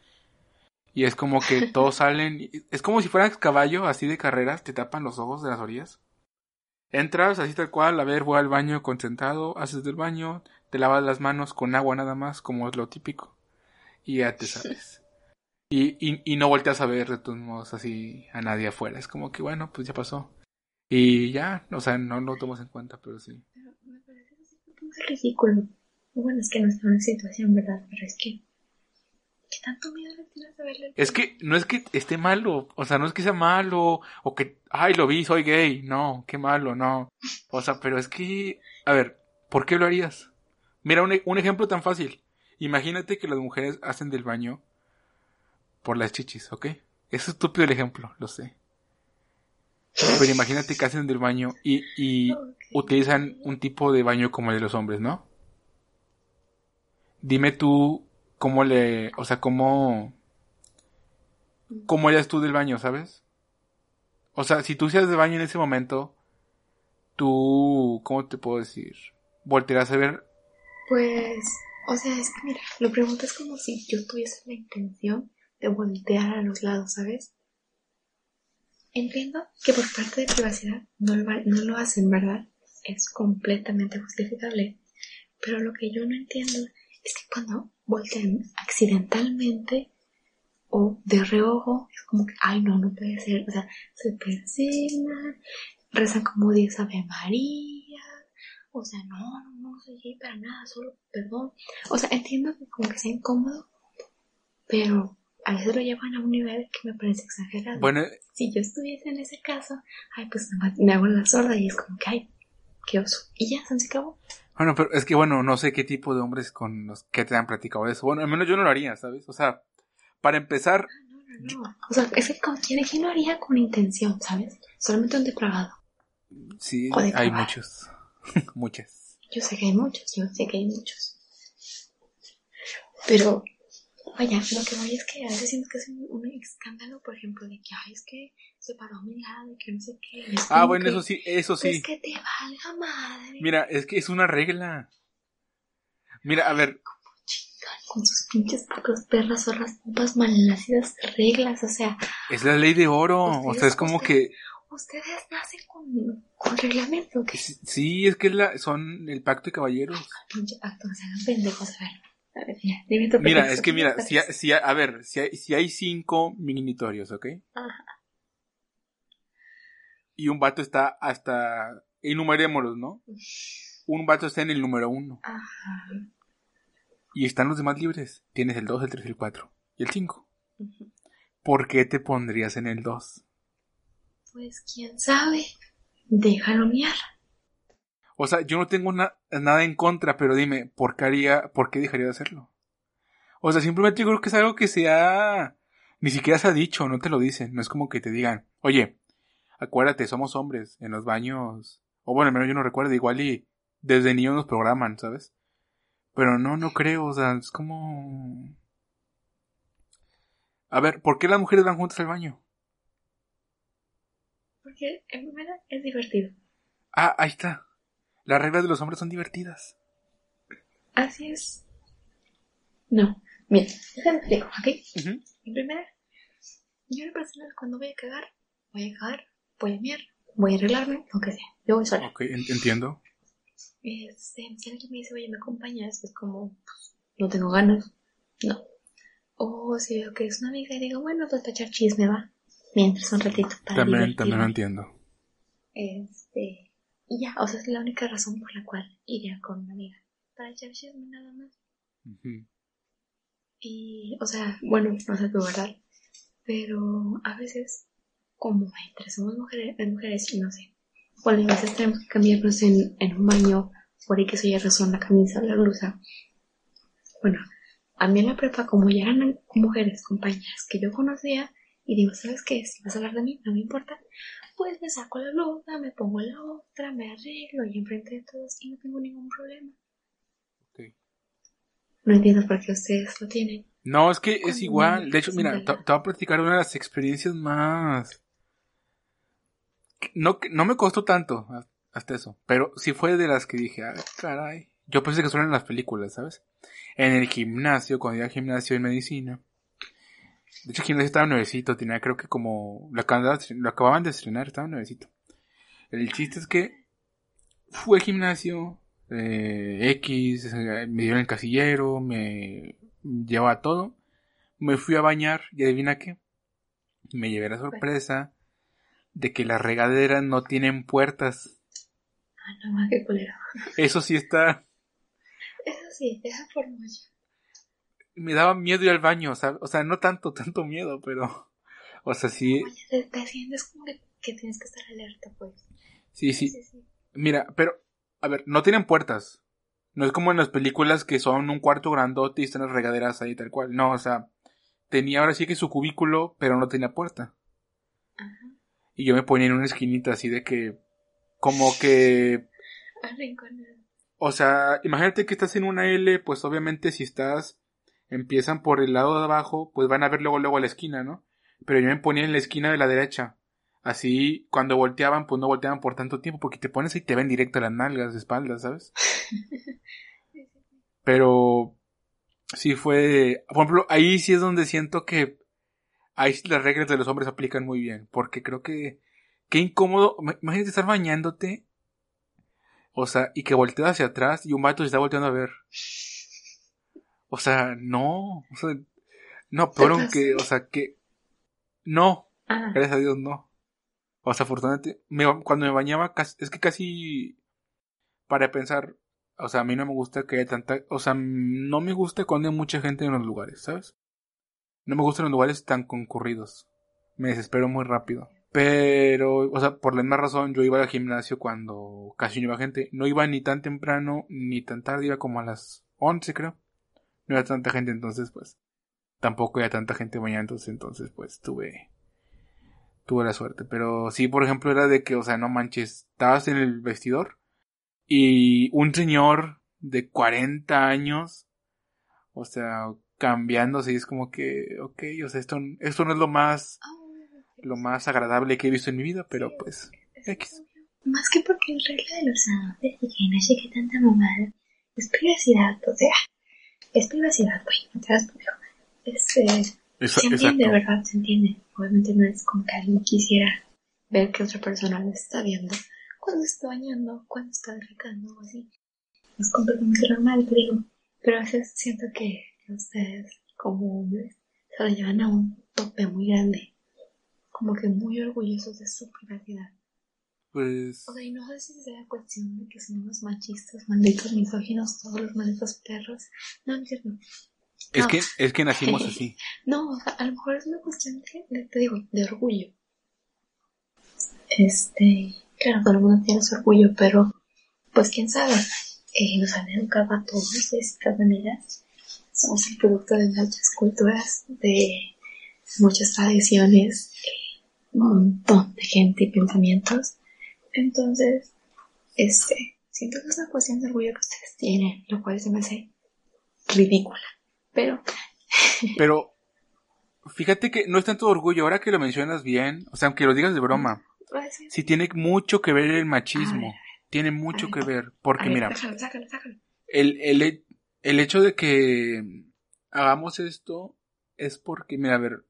Y es como que todos salen, es como si fueras caballo así de carreras, te tapan los ojos de las orillas. Entras así tal cual, a ver, voy al baño concentrado, haces del baño, te lavas las manos con agua nada más, como es lo típico. Y ya te sabes. Y, y, y no volteas a ver de todos modos así a nadie afuera. Es como que bueno, pues ya pasó. Y ya, o sea, no lo tomas en cuenta, pero sí. Pero me parece ridículo. Bueno, es que no está en situación, ¿verdad? Pero es que... ¿Qué tanto miedo le tienes a verle? Es que no es que esté malo, o sea, no es que sea malo, o que, ay, lo vi, soy gay, no, qué malo, no. O sea, pero es que, a ver, ¿por qué lo harías? Mira, un, un ejemplo tan fácil. Imagínate que las mujeres hacen del baño por las chichis, ¿ok? Es estúpido el ejemplo, lo sé. Pero imagínate que hacen del baño y, y utilizan un tipo de baño como el de los hombres, ¿no? Dime tú cómo le, o sea, cómo, cómo harías tú del baño, ¿sabes? O sea, si tú hicieras de baño en ese momento, tú, ¿cómo te puedo decir? Voltearás a ver, Pues, o sea, es que mira, lo preguntas como si yo tuviese la intención de voltear a los lados, ¿sabes? Entiendo que por parte de privacidad no lo, no lo hacen, ¿verdad? Es completamente justificable. Pero lo que yo no entiendo es que cuando voltean accidentalmente o de reojo, es como que, ay, no, no puede ser. O sea, se persignan, rezan como 10 Ave María. O sea, no, no, no soy gay para nada, solo perdón. O sea, entiendo que como que sea incómodo, pero a veces lo llevan a un nivel que me parece exagerado. bueno, Si yo estuviese en ese caso, ay, pues me hago la sorda y es como que, ay, qué oso. Y ya, se acabó. bueno, pero es que bueno, no sé qué tipo de hombres con los que te han platicado eso. Bueno, al menos yo no lo haría, ¿sabes? O sea, para empezar, No, no, no. O sea, es que como, ¿quién, quién lo haría con intención, sabes? Solamente un depravado. sí, hay muchos, muchas. Yo sé que hay muchos, yo sé que hay muchos. Pero, vaya, lo que voy es que a veces siento que es un, un escándalo, por ejemplo, de que, ay, es que se paró a mi lado y que no sé qué. es Ah, como bueno, que, eso sí, eso Pues sí. que te valga madre. Mira, es que es una regla. Mira, a ver, Chingan con sus pinches tacos, perras, zorras, pupas, malnacidas reglas, o sea, es la ley de oro. O sea, es como ustedes- que ustedes nacen con, con reglamento, Sí, es que la, son el pacto de caballeros. pinche pacto, no se hagan pendejos, a ver. Ver, mira, es que mira, si, ha- si, ha- a ver, si hay, si hay cinco minitorios, ¿ok? Ajá. Y un vato está hasta, enumerémoslos, ¿no? Un vato está en el número uno. Ajá. Y están los demás libres. Tienes el 2, el 3, el 4 y el 5. Ujú. ¿Por qué te pondrías en el 2? Pues quién sabe. Déjalo miar. O sea, yo no tengo na- nada en contra, pero dime, ¿por qué haría, por qué dejaría de hacerlo? O sea, simplemente yo creo que es algo que se ha, ni siquiera se ha dicho, no te lo dicen, no es como que te digan, oye, acuérdate, somos hombres, en los baños, o bueno, al menos yo no recuerdo, igual y desde niños nos programan, ¿sabes? Pero no, no creo, o sea, es como... A ver, ¿por qué las mujeres van juntas al baño? Porque en primera es divertido. Ah, ahí está. Las reglas de los hombres son divertidas. Así es. No. Mira, déjame explico, ¿ok? Ujú. En primera, yo en personal cuando voy a cagar, voy a cagar, voy a miar, voy a arreglarme, lo que sea. Yo voy sola. Ok, en- entiendo. Este, si alguien me dice, oye, ¿me acompañas? Es como, pues, no tengo ganas. No. O si veo que es una amiga y digo, bueno, pues para echar chisme, va. Mientras un ratito para También, también lo entiendo. Este, y ya, o sea, es la única razón por la cual iría con una amiga. Para echar chisme nada más. Y, o sea, bueno, no sé tu verdad. Pero a veces, como entre somos mujeres, mujeres, y no sé. Bueno, a veces tenemos que cambiarnos en, en un baño, por ahí que se ya razón la camisa, la blusa. Bueno, a mí en la prepa, como ya eran mujeres, compañeras que yo conocía, y digo, ¿sabes qué? Si vas a hablar de mí, no me importa, pues me saco la blusa, me pongo la otra, me arreglo y enfrente de todos y no tengo ningún problema. Ok. No entiendo por qué ustedes lo tienen. No, es que es Cuando igual. De hecho, mira, te, voy a platicar una de las experiencias más... No, no me costó tanto hasta eso, pero sí fue de las que dije, ah, caray. Yo pensé que solo en las películas, ¿sabes? En el gimnasio, cuando iba al gimnasio en medicina. De hecho, gimnasio estaba nuevecito, tenía creo que como... Lo acababan lo acababan de estrenar, estaba nuevecito. El chiste es que fui al gimnasio, eh, X, me dieron el casillero, me llevaba todo. Me fui a bañar y adivina qué. Me llevé la sorpresa de que las regaderas no tienen puertas. Ah, no más que culero. Eso sí está... Eso sí, esa forma yo. Me daba miedo ir al baño, ¿sabes? O sea, no tanto, tanto miedo, pero... O sea, sí, Oye, te, te sientes como que, que tienes que estar alerta, pues. sí, sí. sí, sí. Mira, pero... A ver, no tienen puertas. No es como en las películas que son un cuarto grandote y están las regaderas ahí tal cual. No, o sea... Tenía ahora sí que su cubículo, pero no tenía puerta. Ajá. Y yo me ponía en una esquinita así de que... Como que Arrinconado. O sea, imagínate que estás en una L, pues obviamente si estás, empiezan por el lado de abajo, pues van a ver luego luego a la esquina, ¿no? Pero yo me ponía en la esquina de la derecha. Así, cuando volteaban, pues no volteaban por tanto tiempo, porque te pones y te ven directo a las nalgas, espaldas, ¿sabes? Pero sí fue, por ejemplo, ahí sí es donde siento que ahí sí las reglas de los hombres aplican muy bien, porque creo que qué incómodo, imagínate estar bañándote o sea, y que volteas hacia atrás y un vato se está volteando a ver. O sea, no. O sea, no, pero que, o sea, que. No, Ah, gracias a Dios no. O sea, afortunadamente, me- cuando me bañaba, casi- es que casi. Para pensar, o sea, a mí no me gusta que haya tanta. O sea, no me gusta cuando hay mucha gente en los lugares, ¿sabes? No me gustan los lugares tan concurridos. Me desespero muy rápido. Pero, o sea, por la misma razón, yo iba al gimnasio cuando casi no iba gente. No iba ni tan temprano ni tan tarde, iba como a las 11, creo. No iba tanta gente, entonces, pues. Tampoco había tanta gente bañándose, entonces, pues, tuve. Tuve la suerte. Pero sí, por ejemplo, era de que, o sea, no manches, estabas en el vestidor y un señor de 40 años, o sea, cambiándose y es como que, ok, o sea, esto, esto no es lo más lo más agradable que he visto en mi vida, pero pues es X. Más que porque en regla de los adultos y que no qué tanta mamada. Es privacidad, o sea. Es privacidad, güey. No te das. Es, eh, Esa- se entiende, exacto. ¿verdad? Se entiende. Obviamente no es como que alguien quisiera ver que otra persona lo está viendo cuando está bañando, cuando está defecando o así. Es completamente normal, te digo. Pero a veces siento que ustedes, como hombres, se lo llevan a un tope muy grande. Como que muy orgullosos de su privacidad. Pues O sea, y no sé si sea cuestión de que son unos machistas, malditos misóginos, todos los malditos perros. No, no es cierto. es no. que es que nacimos así. No, o sea, a lo mejor es una cuestión de, te digo, de orgullo. Este, claro, todo el mundo tiene su orgullo, pero, pues quién sabe, eh, nos han educado a todos de ciertas maneras. Somos el producto de muchas culturas, de muchas tradiciones, un montón de gente y pensamientos. Entonces, este, siento que es una cuestión de orgullo que ustedes tienen, lo cual se me hace ridícula. Pero, Pero fíjate que no es tanto orgullo, ahora que lo mencionas bien, o sea, aunque lo digas de broma, pues, sí, tiene mucho que ver el machismo. Tiene mucho que ver. porque mira, Sácalo, sácalo, sácalo. el, el, el hecho de que hagamos esto es porque, mira, a ver,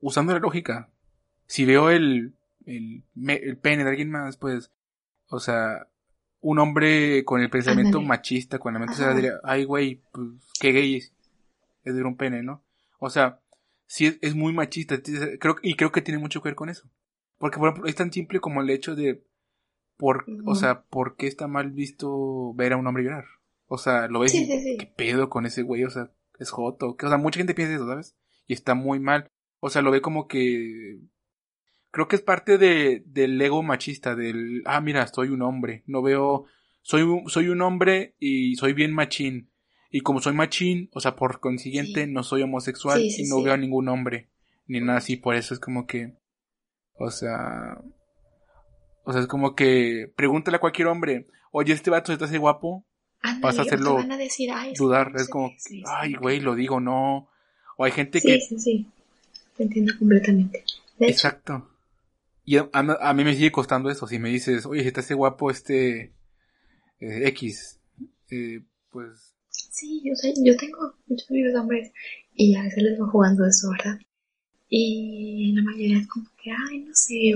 usando la lógica, si veo el, el, el pene de alguien más, pues, o sea, un hombre con el pensamiento machista, con la mente Ajá. cerrada, diría, ay, güey, pues, qué gay es, es ver un pene, ¿no? O sea, sí es, es muy machista, creo, y creo que tiene mucho que ver con eso. Porque, por ejemplo, es tan simple como el hecho de, por, o sea, ¿por qué está mal visto ver a un hombre llorar? O sea, lo ves Sí, y, sí, sí. ¿qué pedo con ese güey? O sea, es joto. O sea, mucha gente piensa eso, ¿sabes? Y está muy mal. O sea, lo ve como que... Creo que es parte de, del ego machista, del... Ah, mira, soy un hombre. No veo... Soy un, soy un hombre y soy bien machín. Y como soy machín, o sea, por consiguiente, Sí. no soy homosexual Sí, sí, y no veo a ningún hombre. ni nada así, por eso es como que, o sea, o sea, es como que pregúntale a cualquier hombre, oye, este vato está así guapo, vas a hacerlo dudar, es como, ay, güey, lo digo, no, o hay gente que... Sí, sí, sí, te entiendo completamente. Exacto. Y a, a, mí me sigue costando eso, si me dices, oye, si está ese guapo, este, eh, X, eh, pues... Sí, yo, sé, yo tengo muchos amigos hombres y a veces les voy jugando eso, ¿verdad? Y la mayoría es como que, ay, no sé,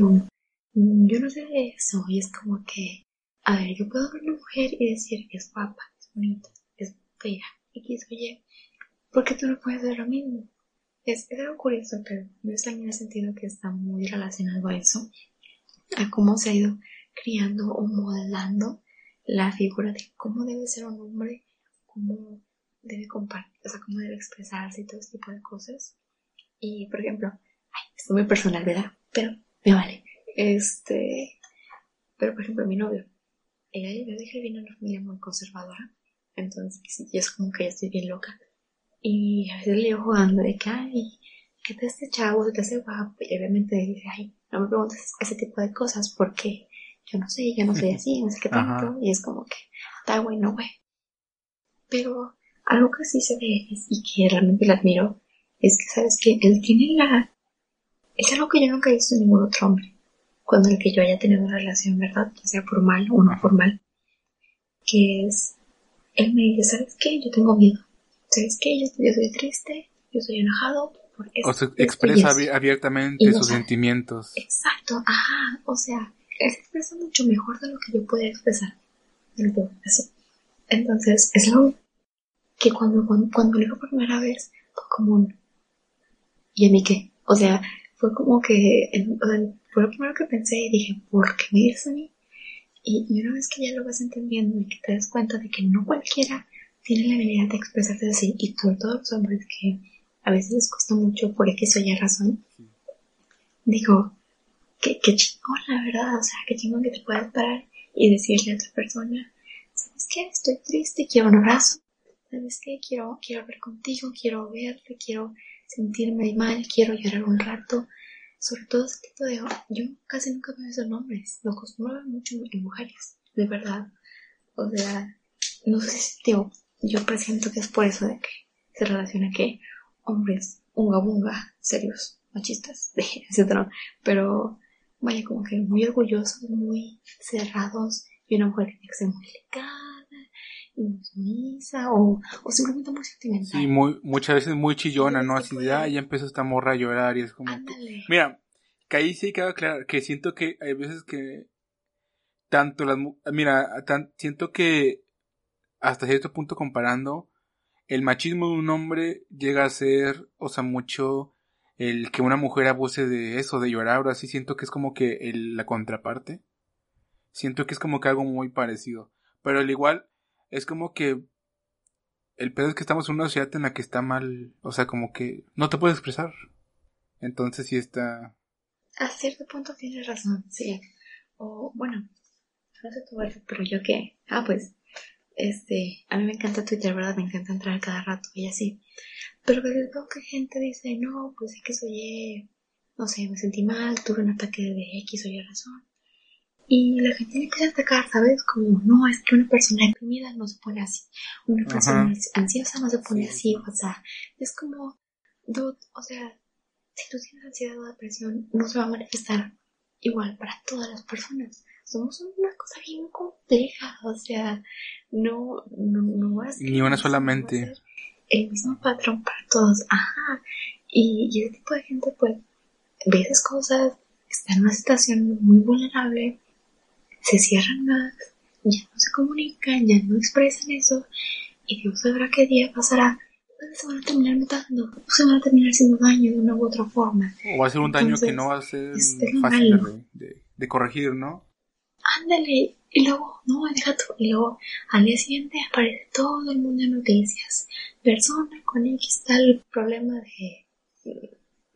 mm, yo no sé de eso. Y es como que, a ver, yo puedo ver una mujer y decir que es guapa, es bonita, es fea, X o Y. ¿Por qué tú no puedes ver lo mismo? Es, es algo curioso, pero yo también he sentido que está muy relacionado a eso, a cómo se ha ido criando o modelando la figura de cómo debe ser un hombre, cómo debe compartir, o sea, cómo debe expresarse y todo ese tipo de cosas. Y, por ejemplo, ay, es muy personal, ¿verdad? Pero me vale. Este, pero por ejemplo, mi novio, ella yo dije viene de una familia muy conservadora, entonces yo es como que ya estoy bien loca. Y a veces le digo jugando de que, ay, ¿qué te este chavo? ¿Qué te hace guapo? Y obviamente dice, ay, no me preguntes ese tipo de cosas porque yo no sé, yo no soy así, no sé qué tanto. Y es como que, está bueno, güey. Pero algo que sí se ve y que realmente le admiro es que, ¿sabes que Él tiene la... Es algo que yo nunca he visto en ningún otro hombre, cuando el que yo haya tenido una relación, ¿verdad? Ya sea formal o no formal. Que es... Él me dice, ¿sabes qué? Yo tengo miedo. ¿Sabes qué? Yo, yo soy triste, yo soy enojado. Por o se expresa abiertamente sus sentimientos. Exacto, ajá. O sea, él se expresa mucho mejor de lo que yo puedo expresar. Así. Entonces, es algo que cuando, cuando, cuando lo dijo por primera vez, fue como un, ¿y a mí qué? O sea, fue como que, fue lo primero que pensé y dije, ¿por qué me dices a mí? Y, una vez que ya lo vas entendiendo y que te das cuenta de que no cualquiera tiene la habilidad de expresarse así, y sobre todo los hombres que a veces les cuesta mucho por X o Y razón, digo, qué, qué chingón, la verdad, o sea, qué chingón que te puedas parar y decirle a otra persona, ¿sabes qué? Estoy triste, quiero un abrazo, ¿sabes qué? Quiero, quiero hablar contigo, quiero verte, quiero sentirme mal, quiero llorar un rato. Sobre todo ese tipo de... Yo casi nunca veo esos nombres. Lo acostumbro mucho en mujeres, de verdad. O sea, no sé si, yo presiento que es por eso de que se relaciona que hombres unga bunga, serios, machistas, etcétera. Pero vaya como que muy orgullosos, muy cerrados y una mujer que tiene que ser muy delicada o, o simplemente muy sentimental. Sí, muy, muchas veces muy chillona, ¿no? Así de, ah, ya empezó esta morra a llorar y es como... mira, que ahí sí queda claro, que siento que hay veces que tanto las... Mira, tan, siento que hasta cierto punto comparando, el machismo de un hombre llega a ser, o sea, mucho el que una mujer abuse de eso, de llorar, o así, siento que es como que el, la contraparte. Siento que es como que algo muy parecido. Pero al igual, es como que el pedo es que estamos en una sociedad en la que está mal, o sea, como que no te puedes expresar. Entonces sí está... A cierto punto tienes razón, sí. O bueno, no sé tú, pero yo qué. Ah, pues, este, a mí me encanta Twitter, ¿verdad? Me encanta entrar cada rato y así. Pero veo que gente dice, no, pues es que soy, no sé, me sentí mal, tuve un ataque de X o Y razón. Y la gente le empieza a atacar, ¿sabes? Como, no, es que una persona deprimida no se pone así. Una persona ansiosa no se pone así. O sea, es como, dude, o sea, si tú tienes ansiedad o depresión, no se va a manifestar igual para todas las personas. Somos una cosa bien compleja, o sea, no, no, no es Ni una solamente. el mismo patrón para todos, ajá. Y, y ese tipo de gente, pues, ve esas cosas, está en una situación muy vulnerable se cierran más, ya no se comunican, ya no expresan eso, y Dios sabrá qué día pasará, pues se van a terminar mutando, se van a terminar haciendo daño de una u otra forma. O va a ser un daño que no va a ser fácil de, corregir, ¿no? Ándale, y luego, no, deja tú, y luego al día siguiente aparece todo el mundo en noticias. Persona con X tal problema de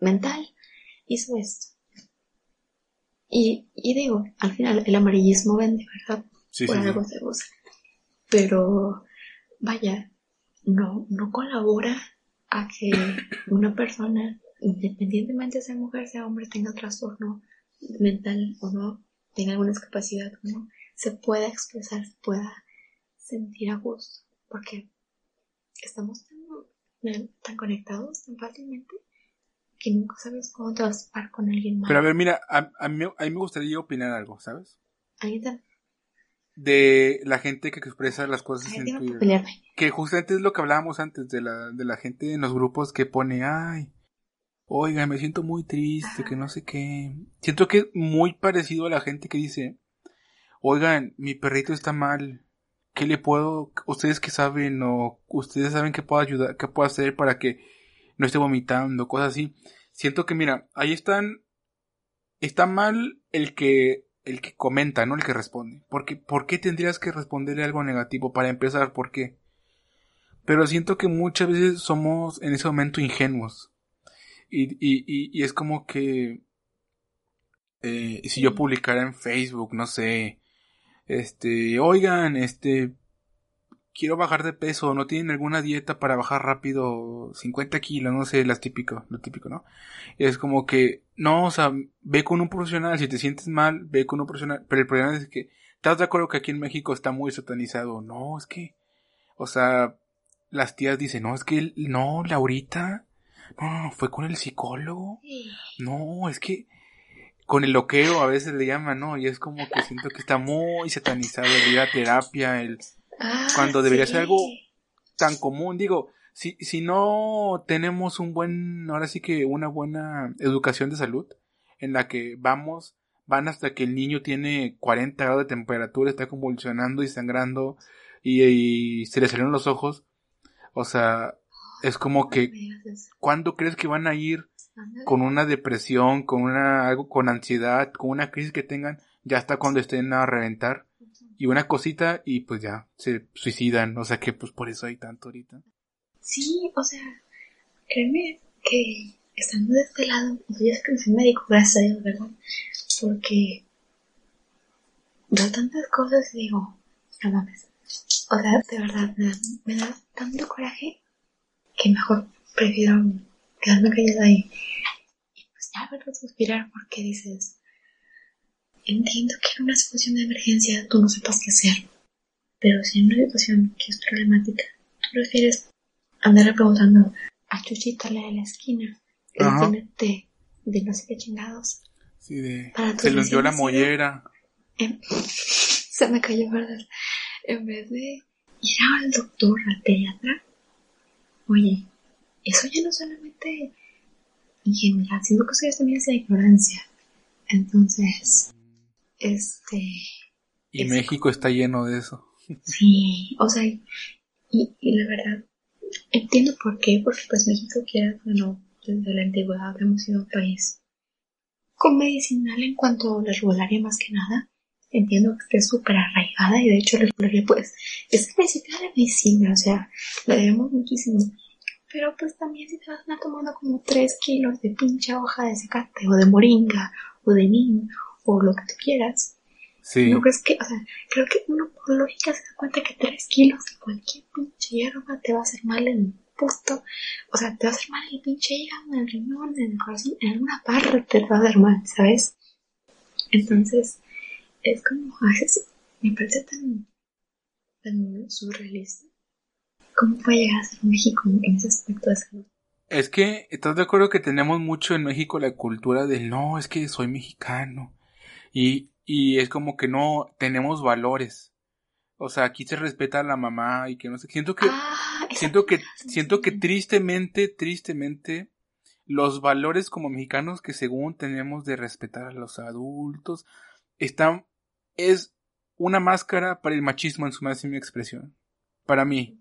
mental hizo esto y, y digo, al final el amarillismo vende, ¿verdad? Sí, Por algo se usa. Pero, vaya, no, no colabora a que una persona independientemente de ser mujer, sea hombre, tenga trastorno mental o no, tenga alguna discapacidad no, se pueda expresar, se pueda sentir a gusto, porque estamos tan, tan conectados tan fácilmente que nunca sabes cómo te vas a con alguien más. Pero a ver, mira, a, a, mí, a mí me gustaría opinar algo, ¿sabes? Ahí está. De la gente que expresa las cosas en que Twitter. pelearme. Que justamente es lo que hablábamos antes de la, de la gente en los grupos que pone, ay, oiga, me siento muy triste, que no sé qué. Siento que es muy parecido a la gente que dice, oigan, mi perrito está mal, ¿qué le puedo, ustedes que saben o ustedes saben qué puedo ayudar, qué puedo hacer para que no esté vomitando, cosas así. Siento que mira, ahí están, está mal el que, el que comenta, no el que responde. Porque, ¿por qué tendrías que responderle algo negativo para empezar? ¿Por qué? Pero siento que muchas veces somos en ese momento ingenuos. Y, y, y, es como que eh, si yo publicara en Facebook, no sé, este, oigan, este, quiero bajar de peso, no tienen alguna dieta para bajar rápido 50 kilos, no sé, las típico, lo típico, ¿no? Es como que, no, o sea, ve con un profesional, si te sientes mal, ve con un profesional, pero el problema es que, ¿estás de acuerdo que aquí en México está muy satanizado? No, es que, o sea, las tías dicen, no, es que, no, Laurita, no, fue con el psicólogo, no, es que, con el loqueo a veces le llaman, ¿no? Y es como que siento que está muy satanizado el ir a terapia, el Ah, cuando debería ser algo tan común. Digo, si, si no tenemos un buen, ahora sí que una buena educación de salud, en la que vamos, van hasta que el niño tiene 40 grados de temperatura, está convulsionando y sangrando y, y se le salieron los ojos. O sea, es como que. ¿cuándo crees que van a ir con una depresión, con una, algo, con ansiedad, con una crisis que tengan, ya hasta cuando estén a reventar? Y una cosita y pues ya, se suicidan, o sea que pues por eso hay tanto ahorita. Sí, o sea, créeme que estando de este lado, yo sé que no soy médico, gracias a Dios, ¿verdad? Porque veo tantas cosas y digo, no mames. O sea, de verdad, me da, me da tanto coraje que mejor prefiero quedarme callada y, y pues ya verlo suspirar porque dices, entiendo que en una situación de emergencia tú no sepas qué hacer, pero si en una situación que es problemática, tú prefieres andar preguntando a Chuchita la de la esquina, que tiene de, de no sé qué chingados. Sí, de... Para Se le hundió la mollera. En- se me cayó, ¿verdad? En vez de ir al doctor, al pediatra, oye, eso ya no solamente ingenuidad, siento que eso ya también es la ignorancia. Entonces, este, Y Es México está lleno de eso. sí, o sea, y, y la verdad, entiendo por qué, porque pues México quiera, bueno, desde la antigüedad hemos sido un país con medicinal en cuanto a la herbolaria más que nada. Entiendo que esté súper arraigada y de hecho la herbolaria pues es el principio de la medicina, o sea, la debemos muchísimo. Pero pues también si te vas a tomando como 3 kilos de pinche hoja de zacate o de moringa o de nim o lo que tú quieras, Sí. ¿No crees que, o sea, creo que uno por lógica se da cuenta que 3 kilos de cualquier pinche hierba te va a hacer mal en el puesto, o sea, te va a hacer mal el pinche hígado, en el riñón, en el corazón, en alguna parte te va a hacer mal, ¿sabes? Entonces, es como, a veces me parece tan, tan surrealista. ¿Cómo puede llegar a ser México en ese aspecto de salud? Es que, ¿estás de acuerdo que tenemos mucho en México la cultura del no, es que soy mexicano? Y, y es como que no tenemos valores. O sea, aquí se respeta a la mamá y que no sé. Siento que, Ah, siento que, siento que tristemente, tristemente, los valores como mexicanos que según tenemos de respetar a los adultos, están, es una máscara para el machismo en su máxima expresión. Para mí.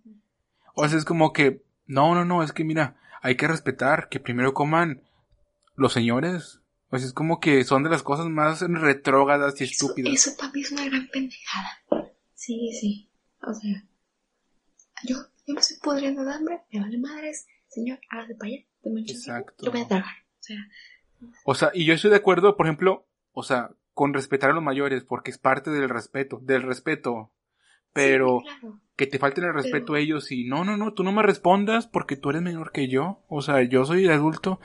O sea, es como que, no, no, no, es que mira, hay que respetar que primero coman los señores. O sea, es como que son de las cosas más retrógradas y Eso, estúpidas. eso para mí es una gran pendejada. Sí, sí. O sea, yo, yo me estoy pudriendo de hambre, me vale madres. Señor, hágase para allá, chancito, Exacto. Yo voy a tragar. O sea, O sea, y yo estoy de acuerdo, por ejemplo, o sea, con respetar a los mayores, porque es parte del respeto, del respeto. Pero sí, claro. que te falten el respeto Pero- a ellos y no, no, no, tú no me respondas porque tú eres menor que yo. O sea, yo soy el adulto.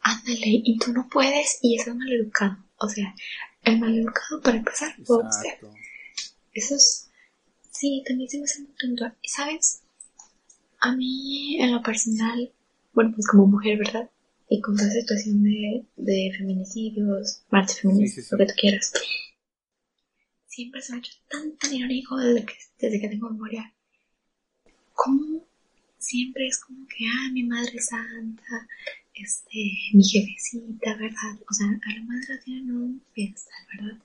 Ándale, y tú no puedes y es mal educado. O sea, el mal educado para empezar puede ser. Eso es... Sí, también se me hace muy tonto. ¿Y sabes? A mí, en lo personal, bueno, pues como mujer, ¿verdad? Y con toda situación de, de feminicidios, marcha feminista, lo que tú quieras. Siempre se me ha hecho tan, tan irónico desde que, desde que tengo memoria. ¿Cómo siempre es como que, ah, mi madre santa, este, mi jefecita, ¿verdad? O sea, a la madre la tienen un pedestal, ¿verdad?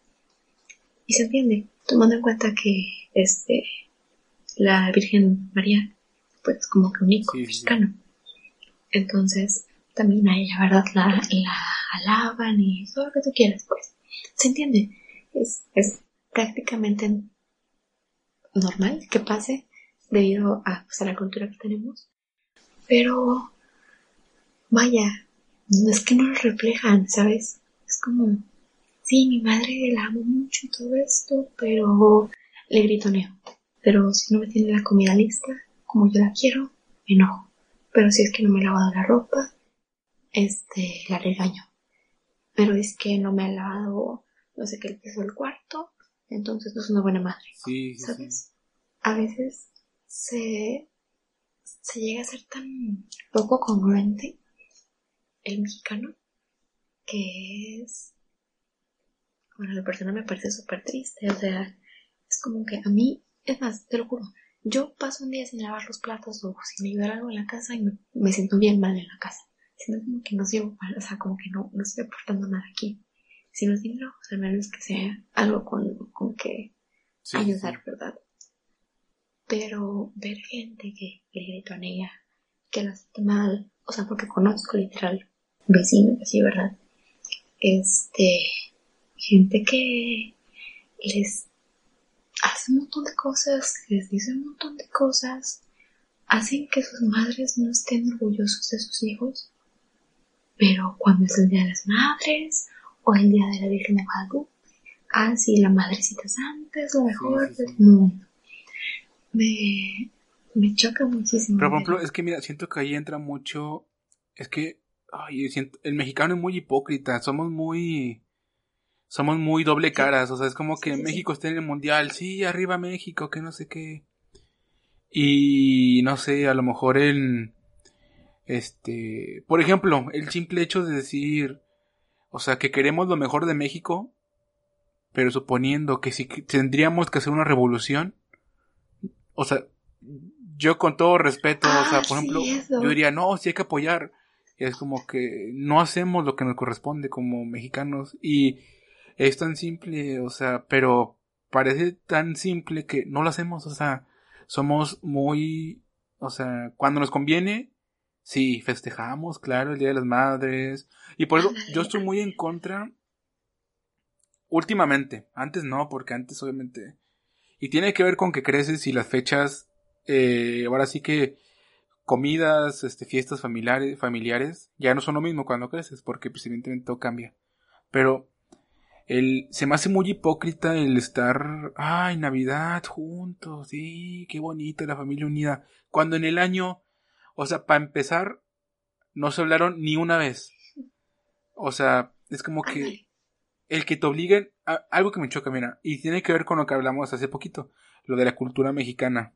Y se entiende, tomando en cuenta que, este, la Virgen María, pues como que un icono mexicano. Entonces, también a ella, ¿verdad? La, la alaban y todo lo que tú quieras, pues. ¿Se entiende? Es, es prácticamente normal que pase debido a, pues, a la cultura que tenemos. Pero, vaya, no es que no lo reflejan, ¿sabes? Es como, sí, mi madre la amo mucho y todo esto, pero le gritoneo. Pero si no me tiene la comida lista, como yo la quiero, me enojo. Pero si es que no me he lavado la ropa, este, la regaño. Pero es que no me ha lavado, no sé qué, el piso del cuarto, entonces no es una buena madre. Sí, ¿Sabes? A veces se, se llega a ser tan poco congruente el mexicano que es bueno la persona me parece súper triste o sea es como que a mí es más te lo juro yo paso un día sin lavar los platos o sin ayudar algo en la casa y me, siento bien mal en la casa siento como que no sirvo o sea como que no, no estoy aportando nada aquí. Si no es dinero al menos que sea algo con, con que ayudar verdad pero ver gente que le grito a ella, que la siente mal, o sea, porque conozco literal vecinos, así, ¿verdad? Este, gente que les hace un montón de cosas, les dice un montón de cosas, hacen que sus madres no estén orgullosos de sus hijos, pero cuando es el Día de las Madres o el Día de la Virgen de Guadalupe, ah, sí, la Madrecita Santa es lo mejor del mundo me, me choca muchísimo. Pero por ejemplo, es que mira, siento que ahí entra mucho, es que, ay, siento, el mexicano es muy hipócrita, somos muy, somos muy doble caras, o sea, es como que México está en el mundial, sí, arriba México, que no sé qué. Y no sé, a lo mejor en, este, por ejemplo, el simple hecho de decir, o sea, que queremos lo mejor de México, pero suponiendo que si tendríamos que hacer una revolución, o sea, yo con todo respeto, o sea, por ah, ejemplo, yo diría, no, sí hay que apoyar. Y es como que no hacemos lo que nos corresponde como mexicanos. Y es tan simple, o sea, pero parece tan simple que no lo hacemos, o sea, somos muy, o sea, cuando nos conviene, sí, festejamos, claro, el Día de las Madres. Y por eso yo estoy muy en contra, últimamente, antes no, porque antes obviamente y tiene que ver con que creces y las fechas, eh, ahora sí que comidas, este, fiestas familiares, familiares, ya no son lo mismo cuando creces, porque pues evidentemente todo cambia. Pero el, se me hace muy hipócrita el estar, ay, Navidad juntos, sí, qué bonita la familia unida. Cuando en el año, o sea, para empezar, no se hablaron ni una vez. O sea, es como que el que te obliguen, a, algo que me choca, mira, y tiene que ver con lo que hablamos hace poquito, lo de la cultura mexicana.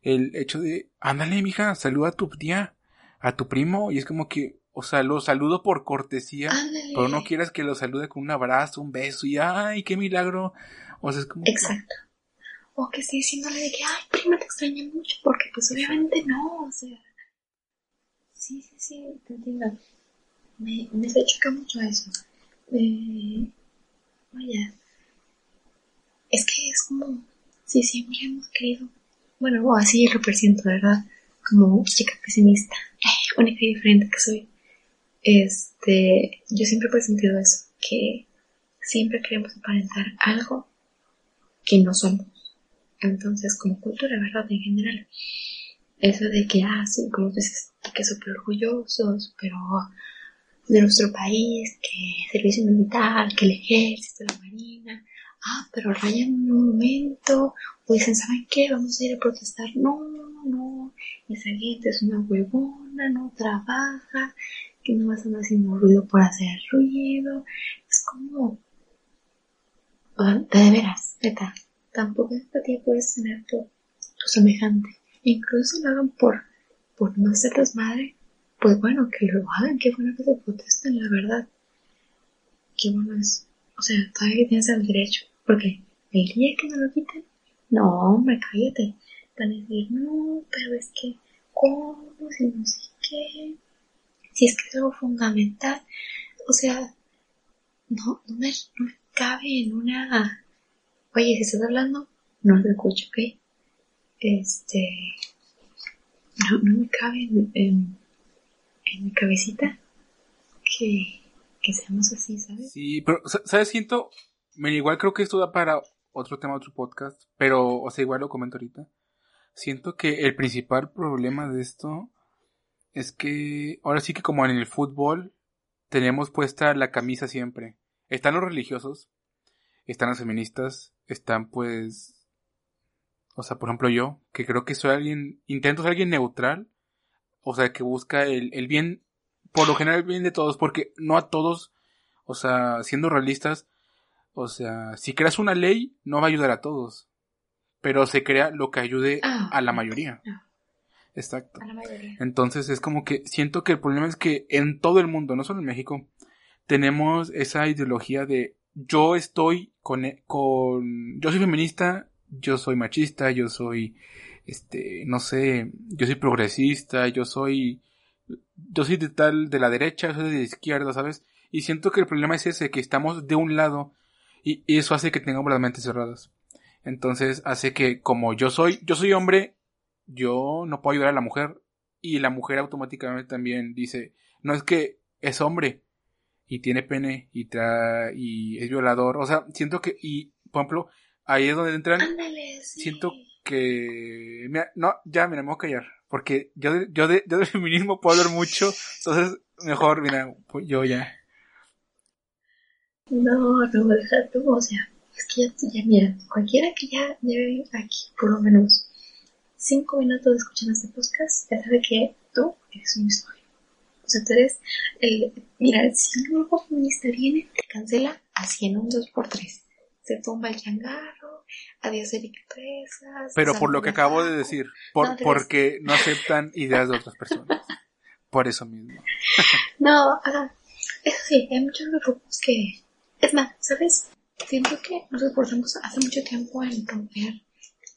El hecho de, ándale, mija, saluda a tu tía, a tu primo, y es como que, o sea, lo saludo por cortesía, pero no quieras que lo salude con un abrazo, un beso, y ay, qué milagro. O sea, es como. Exacto. O que esté diciéndole de que, ay, prima, te extraña mucho, porque pues obviamente no, o sea. Sí, sí, sí, te entiendo. Me, me se choca mucho eso. Eh, vaya, es que es como si siempre hemos querido, bueno, así lo presiento, ¿verdad? Como chica pesimista, única y diferente que soy. Este, yo siempre he presentido eso, que siempre queremos aparentar algo que no somos. Entonces, como cultura, ¿verdad? En general. Eso de que, ah, sí, como dices, que súper orgullosos, pero de nuestro país, que servicio militar, que el ejército, la marina, ah, pero rayan un momento, o dicen, ¿saben qué? Vamos a ir a protestar. No, no, esa gente es una huevona, no trabaja, que no vas a andar haciendo ruido por hacer ruido. Es como, de veras, neta, tampoco empatía puedes tener tu, tu semejante. Incluso lo hagan por, por no ser desmadre, pues bueno, que lo hagan, qué bueno que se protesten, la verdad. Qué bueno es, o sea, todavía tienes el derecho, porque el día que no lo quiten, no, hombre, cállate. Van a decir, no, pero es que, ¿cómo? Si no sé qué. Si es que es algo fundamental. O sea, no, no me, no me cabe en una... Oye, si estás hablando, no te escucho, ¿ok? Este... No, me cabe en, en, mi cabecita que, que seamos así, ¿sabes? Sí, pero, ¿sabes? Siento, igual creo que esto da para otro tema, otro podcast, pero, o sea, igual lo comento ahorita. Siento que el principal problema de esto es que ahora sí que como en el fútbol tenemos puesta la camisa siempre. Están los religiosos, están las feministas, están pues, o sea, por ejemplo yo, que creo que soy alguien, intento ser alguien neutral, o sea, que busca el, el bien, por lo general el bien de todos, porque no a todos, o sea, siendo realistas, o sea, si creas una ley, no va a ayudar a todos. Pero se crea lo que ayude Ah, a la mayoría. ah. Exacto. A la mayoría. Entonces es como que siento que el problema es que en todo el mundo, no solo en México, tenemos esa ideología de yo estoy con, e- con yo soy feminista, yo soy machista, yo soy este, no sé, yo soy progresista, yo soy yo soy de tal de la derecha, yo soy de la izquierda, ¿sabes? Y siento que el problema es ese, que estamos de un lado y, y eso hace que tengamos las mentes cerradas. Entonces hace que como yo soy, yo soy hombre, yo no puedo ayudar a la mujer y la mujer automáticamente también dice, no es que es hombre y tiene pene y, tra y es violador, o sea, siento que, y por ejemplo, ahí es donde entran, Ándale, sí. siento que, mira, no, ya, mira, me voy a callar, porque yo, de- yo, de, yo del feminismo puedo hablar mucho, entonces mejor, mira, pues yo ya. No, no, deja tú, o sea, es que ya, ya mira, cualquiera que ya lleve aquí por lo menos cinco minutos escuchando este podcast, ya sabe que tú eres un historia. O sea, tú eres el, mira, si un grupo feminista viene, te cancela así en un 2x3. Se tumba el changarro, adiós Presas. Pero por lo que acabo de decir, por, No, porque no aceptan ideas de otras personas. Por eso mismo. No. Eso sí, hay muchos grupos que... Es más, ¿sabes? Siento que nos esforzamos hace mucho tiempo en romper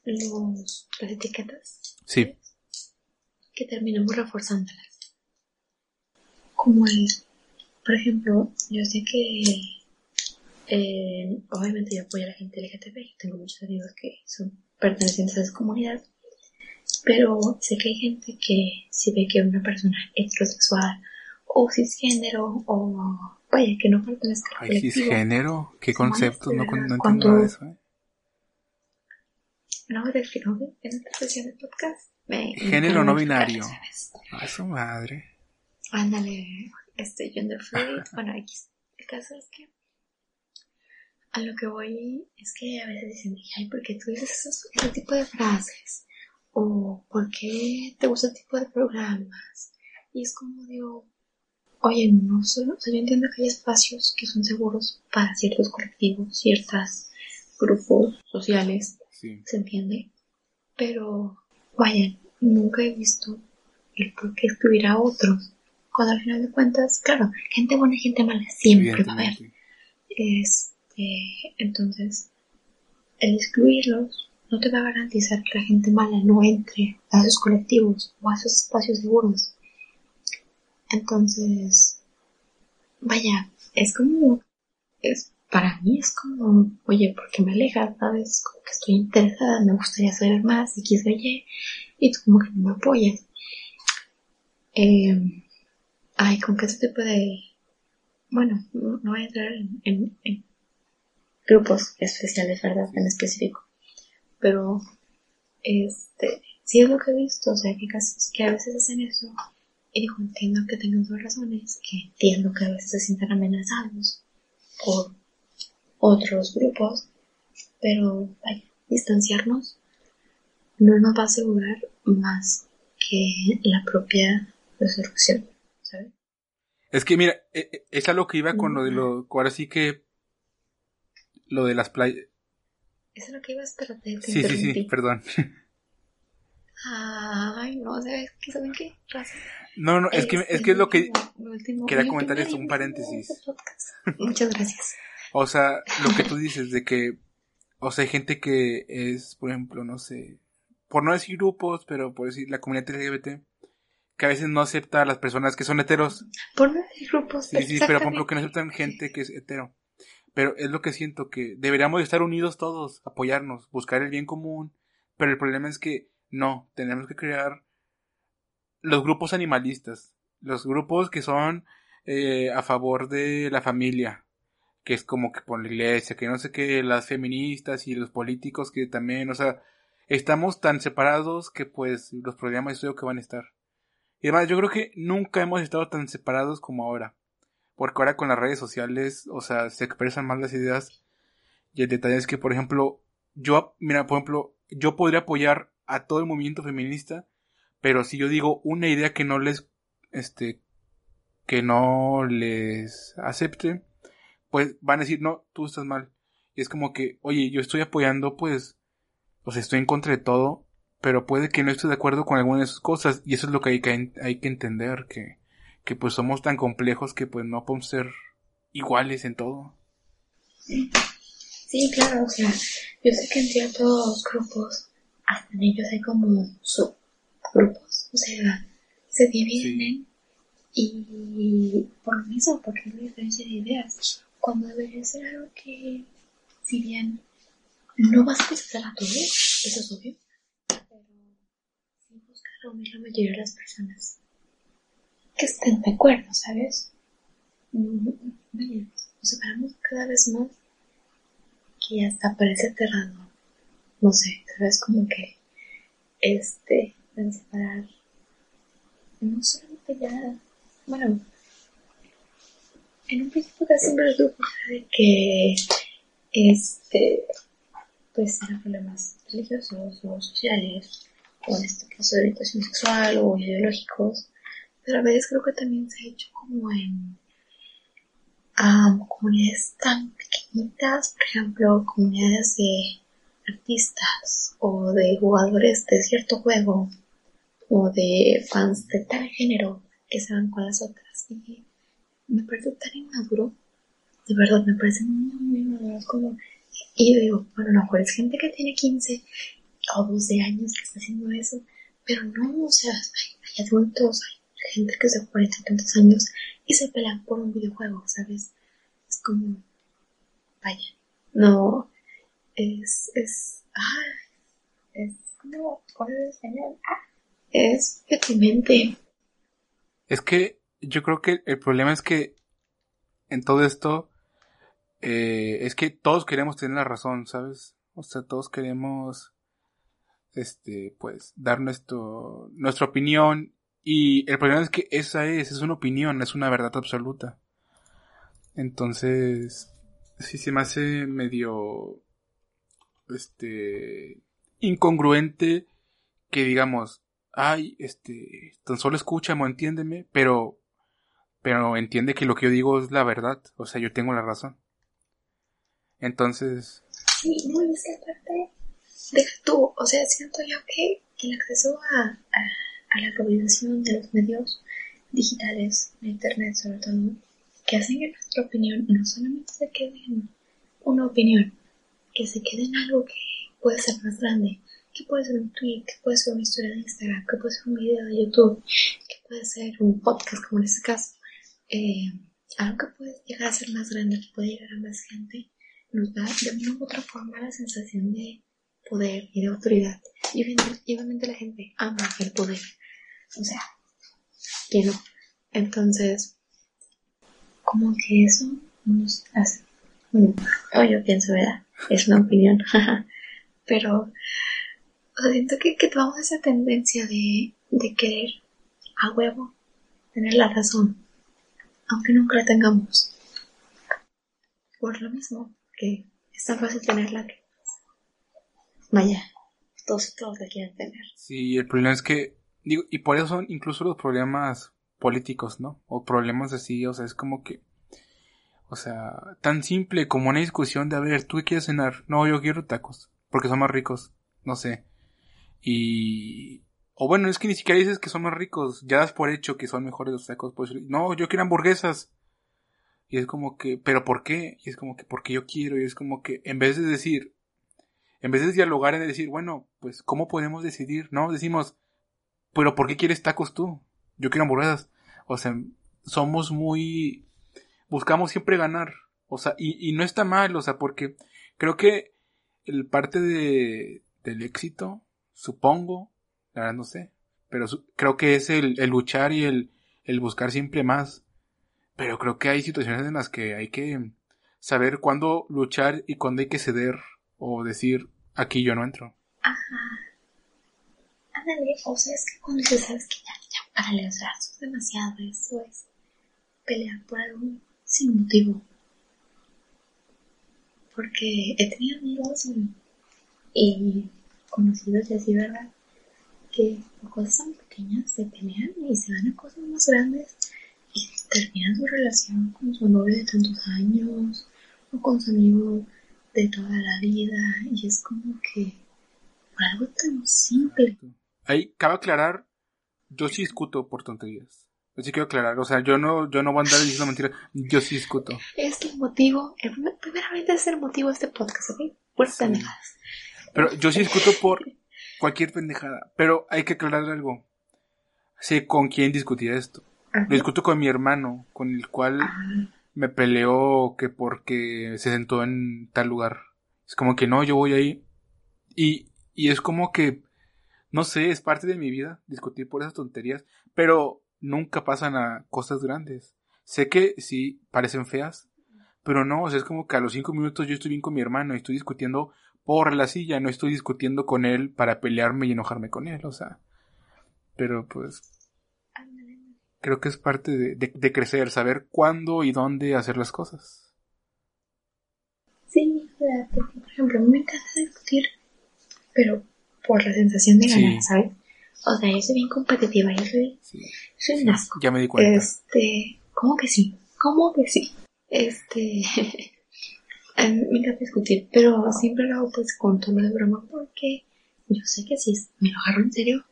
los, las etiquetas Sí, que terminamos reforzándolas. Como el... Por ejemplo, yo sé que... eh, obviamente yo apoyo a la gente LGTB. Yo tengo muchos amigos que son pertenecientes a esa comunidad. Pero sé que hay gente que si ve que una persona heterosexual o cisgénero o vaya que no pertenezca al colectivo cisgénero, qué conceptos, no, no entiendo cuando- nada de eso. ¿eh? no del género en esta sesión de podcast me Género no binario. Ay, su madre. ándale este gender fluid bueno X el caso es que a lo que voy es que a veces dicen ay ¿por qué tú dices esos, ese tipo de frases? o ¿por qué te gusta ese tipo de programas? y es como digo Oye, no solo, o sea, yo entiendo que hay espacios que son seguros para ciertos colectivos, ciertos grupos sociales, Sí. se entiende, pero vaya, nunca he visto el por qué excluir a otros, cuando al final de cuentas, claro, gente buena y gente mala siempre va a haber, Evidentemente. Este, entonces, el excluirlos no te va a garantizar que la gente mala no entre a esos colectivos o a esos espacios seguros. Entonces, vaya, es como, es, para mí es como, oye, ¿por qué me alejas? ¿Sabes? Como que estoy interesada, me gustaría saber más, X o Y, y tú como que no me apoyas. Eh, ay, con qué tipo de, bueno, no no voy a entrar en, en- en grupos especiales, ¿verdad? En específico. Pero, este, sí es lo que he visto, o sea, que, casos que a veces hacen eso. Y digo, entiendo que tengan sus razones, que entiendo que a veces se sientan amenazados por otros grupos, pero vaya, distanciarnos no nos va a asegurar más que la propia resolución, ¿sabes? Es que mira, e, e, es a lo que iba con lo de lo, ahora sí que, lo de las playas. Es a lo que ibas, pero te, Sí, sí, sí, perdón. Ay, no, ¿sabes qué? ¿Saben qué? No, no, es que, es que es lo que quería comentar es un paréntesis. Muchas gracias. O sea, lo que tú dices de que, o sea, hay gente que es, por ejemplo, no sé, por no decir grupos, pero por decir la comunidad LGBT, que a veces no acepta a las personas que son heteros. Por no decir grupos. Sí, sí, pero por ejemplo que no aceptan gente que es hetero. Pero es lo que siento, que deberíamos estar unidos todos, apoyarnos, buscar el bien común. Pero el problema es que no, tenemos que crear los grupos animalistas, los grupos que son eh, a favor de la familia, que es como que por la iglesia, que no sé qué, las feministas y los políticos que también, o sea, estamos tan separados que pues los problemas yo que van a estar. Y además yo creo que nunca hemos estado tan separados como ahora. Porque ahora con las redes sociales, o sea, se expresan más las ideas. Y el detalle es que, por ejemplo, yo, mira, por ejemplo, yo podría apoyar a todo el movimiento feminista, pero si yo digo una idea que no les, este, que no les acepte, pues van a decir, no, tú estás mal. Y es como que, oye, yo estoy apoyando, pues, o sea, estoy en contra de todo, pero puede que no esté de acuerdo con alguna de esas cosas, y eso es lo que hay que, hay que entender, que, que pues somos tan complejos que pues no podemos ser iguales en todo. Sí, claro, o sea, yo sé que en ciertos grupos, hasta en ellos hay como subgrupos, o sea, se dividen y por lo mismo, porque hay diferencia de ideas, cuando debería ser algo que, si bien no vas a pensar a todos, eso es obvio, pero sí buscar reunir la mayoría de las personas que estén de acuerdo, ¿sabes? Nos separamos cada vez más que hasta parece aterrador. No sé, ¿sabes? Como que este, van separar no solamente ya, bueno, en un principio casi el grupo sabe que este pues eran problemas religiosos o sociales, o en este caso de orientación sexual o ideológicos, pero a veces creo que también se ha hecho como en comunidades tan pequeñitas, por ejemplo, comunidades de artistas o de jugadores de cierto juego o de fans de tal género que se van con las otras. Y me parece tan inmaduro, de verdad, me parece muy, muy inmaduro. como y digo, bueno, lo mejor es gente que tiene 15 o 12 años que está haciendo eso, pero no, o sea, hay, adultos, hay gente que se 40 tantos años y se pelean por un videojuego, ¿sabes? Es como, vaya, no, es, es, ah, es como, ah, es deprimente. Es que yo creo que el problema es que en todo esto eh, es que todos queremos tener la razón, ¿sabes? O sea, todos queremos, este, pues, dar nuestro, nuestra opinión. Y el problema es que esa es, es una opinión, es una verdad absoluta. Entonces, sí se me hace medio, este, incongruente que digamos, ay, este, tan solo escúchame o entiéndeme, pero, pero entiende que lo que yo digo es la verdad, o sea, yo tengo la razón. Entonces... Sí, no, parte, deja tú, o sea, siento yo que el acceso a, a, la globalización de los medios digitales, de Internet sobre todo, que hacen que nuestra opinión no solamente se quede en una opinión, que se quede en algo que puede ser más grande, que puede ser un tweet, que puede ser una historia de Instagram, que puede ser un video de YouTube, que puede ser un podcast como en este caso, eh, algo que puede llegar a ser más grande, que puede llegar a más gente, nos da de una u otra forma la sensación de poder y de autoridad. Y obviamente, la gente ama el poder. O sea, que no. Entonces, como que eso nos hace. Bueno, yo pienso, ¿verdad? Es una opinión. Pero, siento que, que tomamos esa tendencia de, de querer a huevo tener la razón, aunque nunca la tengamos. Por lo mismo, que es tan fácil tenerla que vaya, todos, todos la quieren tener. Sí, el problema es que, digo, y por eso son incluso los problemas políticos, ¿no? O problemas así, o sea, es como que, o sea, tan simple como una discusión de, a ver, ¿tú quieres cenar? No, yo quiero tacos, porque son más ricos, no sé. Y, o bueno, es que ni siquiera dices que son más ricos, ya das por hecho que son mejores los tacos, pues, no, yo quiero hamburguesas. Y es como que, ¿pero por qué? Y es como que, porque yo quiero, y es como que, en vez de decir, en vez de dialogar de decir, bueno, pues, ¿cómo podemos decidir? No, decimos, pero ¿por qué quieres tacos tú? Yo quiero hamburguesas. O sea, somos muy, buscamos siempre ganar. O sea, y, y no está mal, o sea, porque creo que el parte de, del éxito, supongo, la verdad no sé, pero creo que es el, el luchar y el, el buscar siempre más. Pero creo que hay situaciones en las que hay que saber cuándo luchar y cuándo hay que ceder o decir, aquí yo no entro. Ajá. Ándale, o sea, es que cuando se sabes que ya, ya, para eso es demasiado, eso es pelear por algo sin motivo. Porque he tenido amigos y, conocidos y así, ¿verdad? Que cosas tan pequeñas se pelean y se van a cosas más grandes y terminan su relación con su novio de tantos años o con su amigo de toda la vida y es como que por algo tan simple. Ahí cabe aclarar, yo sí discuto por tonterías. Yo sí quiero aclarar, o sea, yo no, yo no voy a andar diciendo mentiras, yo sí discuto. Es el motivo, primeramente es el motivo de este podcast, ¿ok? Por pendejadas. Pero yo sí discuto por cualquier pendejada, pero hay que aclarar algo. Sé con quién discutía esto. Lo discuto con mi hermano, con el cual me peleó que porque se sentó en tal lugar. Es como que no, yo voy ahí. Y, y es como que, no sé, es parte de mi vida discutir por esas tonterías, pero nunca pasan a cosas grandes. Sé que sí, parecen feas, pero no, o sea, es como que a los cinco minutos yo estoy bien con mi hermano y estoy discutiendo por la silla, no estoy discutiendo con él para pelearme y enojarme con él, o sea. Pero pues creo que es parte de, crecer, saber cuándo y dónde hacer las cosas. Sí, porque por ejemplo, a mí me encanta discutir, pero por la sensación de ganar, ¿sabes? O sea, yo soy bien competitiva, yo soy, soy un asco. Ya me di cuenta. Este, ¿cómo que sí? ¿Cómo que sí? Este, a mí me encanta discutir, pero siempre lo hago pues con tono de broma porque yo sé que si me lo agarro en serio,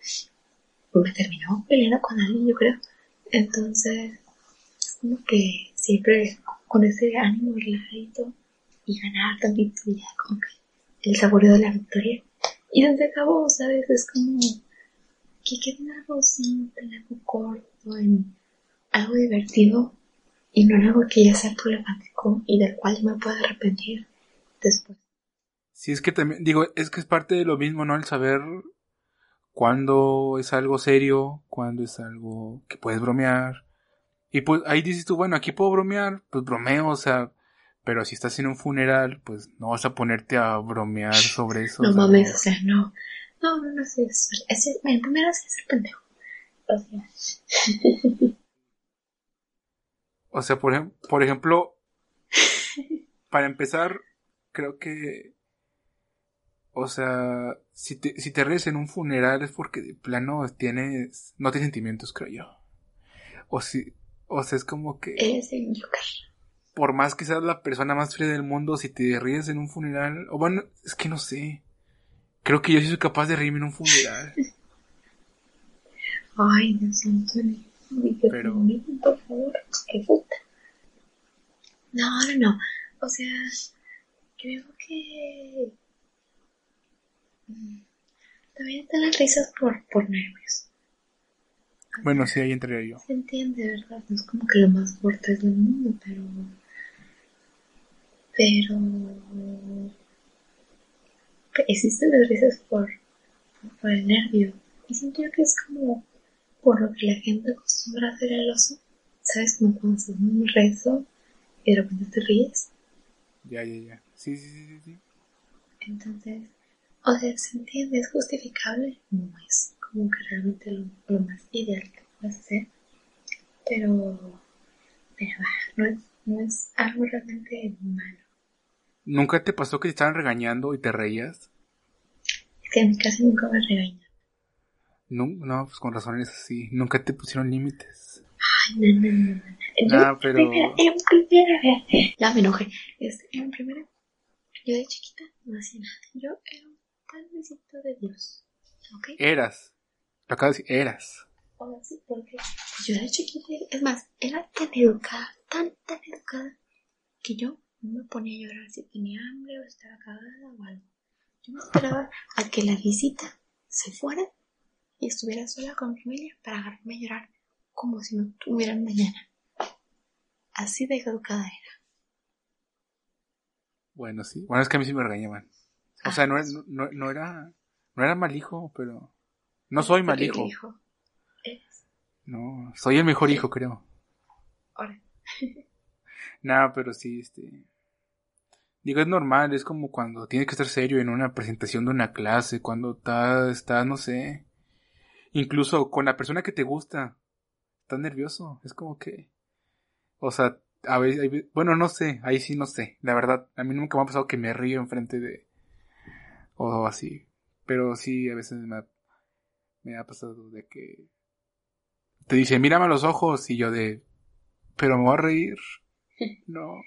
me termino peleando con alguien, yo creo. Entonces, es como que siempre con ese ánimo relajadito y ganar tantito ya como que el saborio de la victoria. Y donde acabó, ¿sabes? Es como que quede algo simple, algo corto, en algo divertido y no en algo que ya sea problemático y del cual me pueda arrepentir después. Sí, es que también, digo, es que es parte de lo mismo, ¿no? El saber cuándo es algo serio, cuándo es algo que puedes bromear. Y pues ahí dices tú, bueno, aquí puedo bromear, pues bromeo, o sea, pero si estás en un funeral, pues no vas a ponerte a bromear sobre eso. No mames, o sea, no. No, no, no sé. Es, es, en primera sí es el pendejo. O sea. o sea, por, por ejemplo, para empezar, creo que o sea, si te, si te ríes en un funeral es porque de plano tienes, no tienes sentimientos, creo yo. O si, o sea, es como que... Eres el Joker. Por más que seas la persona más fría del mundo, si te ríes en un funeral, o bueno, es que no sé. Creo que yo sí soy capaz de reírme en un funeral. Ay, Dios santo, Pero... por favor, qué puta. No, no, no. O sea, creo que también están las risas por, por nervios. Bueno, sí, ahí entraría yo. Se entiende, ¿verdad? No es como que lo más fuerte del mundo, pero. Pero. Existen las risas por, por, el nervio. Y siento que es como por lo que la gente acostumbra a hacer el oso. ¿Sabes? Como cuando haces un rezo y de repente te ríes. Ya, ya, ya. Sí, sí, sí, sí. Entonces, o sea, se entiende, es justificable, no es como que realmente lo, más ideal que puedes hacer, pero, pero no, es, no es algo realmente malo. ¿Nunca te pasó que te estaban regañando y te reías? Es que en mi nunca me regañan. No, no, pues con razón es así. Nunca te pusieron límites. Ay, no, no, no, no. Yo, Ah, pero- primera, en primera, ya me enojé. Este, en primera, yo de chiquita no hacía nada. Yo era de Dios. Eras. Lo acabo de decir, eras. Ahora sí, porque yo de chiquita, es más, era tan educada, tan, tan educada, que yo no me ponía a llorar si tenía hambre o estaba cagada o algo. Yo me esperaba a que la visita se fuera y estuviera sola con mi familia para agarrarme a llorar como si no tuvieran mañana. Así de educada era. Bueno, sí. Bueno, es que a mí sí me regañaban. O sea, no, era- no, no era, no era mal hijo, pero no soy mal hijo. No, soy el mejor hijo, creo. ahora, Nada, pero sí, este. Digo, es normal, es como cuando tienes que estar serio en una presentación de una clase, cuando estás, estás, no sé, incluso con la persona que te gusta, estás nervioso, es como que, o sea, a veces, bueno, no sé, ahí sí no sé, la verdad, a mí nunca me ha pasado que me río enfrente de, o así, pero sí, a veces me ha, me ha pasado de que te dice, mírame a los ojos, y yo de, pero me voy a reír. No.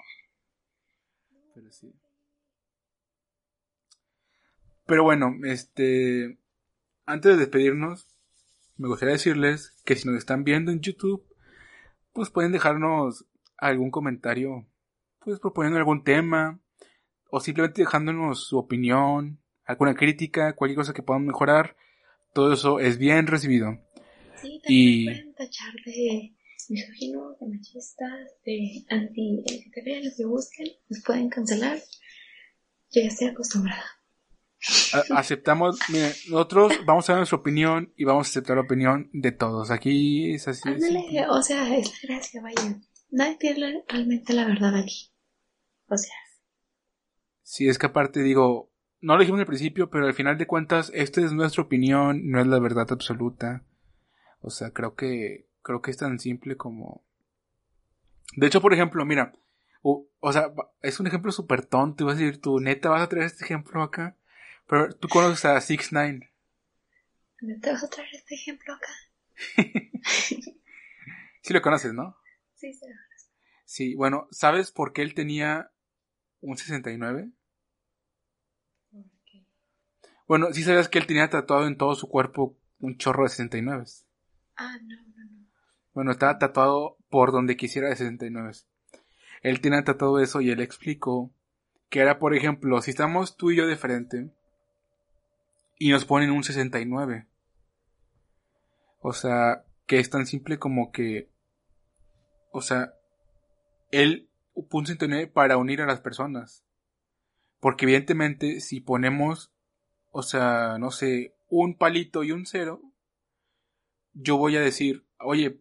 Pero sí. Pero bueno, este. Antes de despedirnos, me gustaría decirles que si nos están viendo en YouTube, pues pueden dejarnos algún comentario, pues proponiendo algún tema, o simplemente dejándonos su opinión, alguna crítica, cualquier cosa que podamos mejorar. Todo eso es bien recibido. sí, también Y- pueden tachar de misóginos, de machistas, de anti LGTB, lo que busquen, nos pueden cancelar. Yo ya estoy acostumbrada. A- aceptamos, mire, nosotros vamos a dar nuestra opinión y vamos a aceptar la opinión de todos. Aquí es así. Ándale, o sea, es la gracia, vaya. Nadie tiene realmente la verdad aquí. O sea, Sí, es que aparte digo, no lo dijimos al principio, pero al final de cuentas, esta es nuestra opinión, no es la verdad absoluta. O sea, creo que, creo que es tan simple como... De hecho, por ejemplo, mira, o, o sea, es un ejemplo súper tonto, vas a decir, tú neta vas a traer este ejemplo acá, pero tú conoces a Six Nine. ¿no te vas a traer este ejemplo acá? Sí lo conoces, ¿no? Sí, sí. Sí, bueno, ¿sabes por qué él tenía un 69? Bueno, sí sabías que él tenía tatuado en todo su cuerpo un chorro de 69. Ah, no, no, no. Bueno, estaba tatuado por donde quisiera de 69. Él tenía tatuado eso y él explicó que era, por ejemplo, si estamos tú y yo de frente y nos ponen un 69. O sea, que es tan simple como que, o sea, él puso un 69 para unir a las personas. Porque evidentemente si ponemos, o sea, no sé, un palito y un cero, yo voy a decir, oye,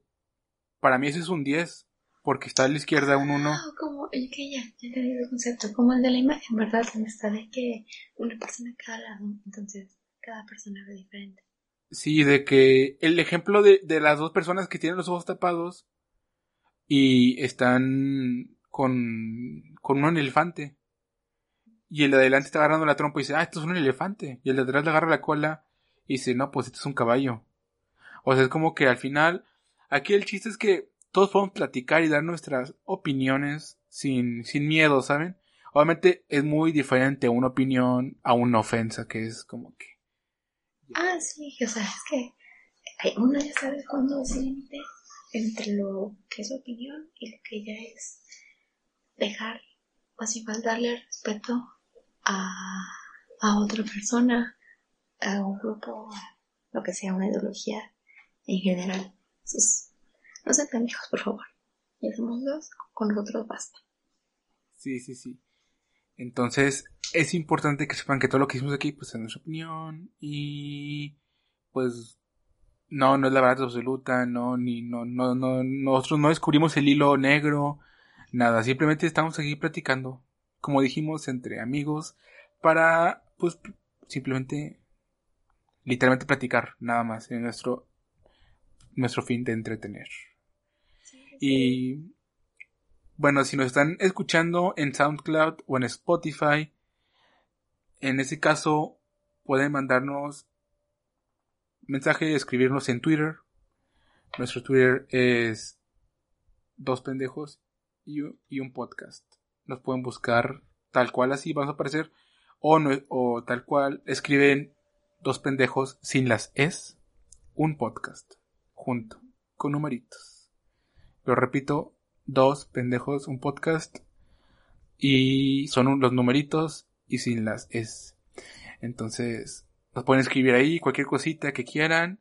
para mí ese es un 10, porque está a la izquierda un 1. Ah, como, ok, ya, ya el concepto. Como el de la imagen, ¿verdad? Donde está de que una persona a cada lado, entonces cada persona ve diferente. Sí, de que el ejemplo de, de las dos personas que tienen los ojos tapados y están con, con un elefante. Y el de adelante está agarrando la trompa y dice, ah, esto es un elefante. Y el de atrás le agarra la cola y dice, no, pues esto es un caballo. O sea, es como que al final, aquí el chiste es que todos podemos platicar y dar nuestras opiniones sin, sin miedo, ¿saben? Obviamente es muy diferente una opinión a una ofensa, que es como que... Ah, sí, o sea, es que uno ya sabe cuándo es límite entre lo que es opinión y lo que ya es dejar, o así darle respeto a, a otra persona, a un grupo, lo que sea, una ideología en general. No sean tan hijos, por favor. Ya somos dos, con nosotros basta. Sí, sí, sí. Entonces, es importante que sepan que todo lo que hicimos aquí, pues es nuestra opinión y pues no, no es la verdad absoluta, no, ni, no, no, no, nosotros no descubrimos el hilo negro, nada, simplemente estamos aquí platicando, como dijimos, entre amigos, para, pues, simplemente, literalmente platicar, nada más, en nuestro, nuestro fin de entretener. Y bueno, si nos están escuchando en SoundCloud o en Spotify, en ese caso pueden mandarnos mensaje, escribirnos en Twitter. Nuestro Twitter es dos pendejos y, y un podcast. Nos pueden buscar tal cual así, vamos a aparecer. O, no, o tal cual, escriben dos pendejos sin las es, un podcast, junto, con numeritos. Lo repito, dos pendejos, un podcast, y son los numeritos y sin las es. Entonces, nos pueden escribir ahí cualquier cosita que quieran.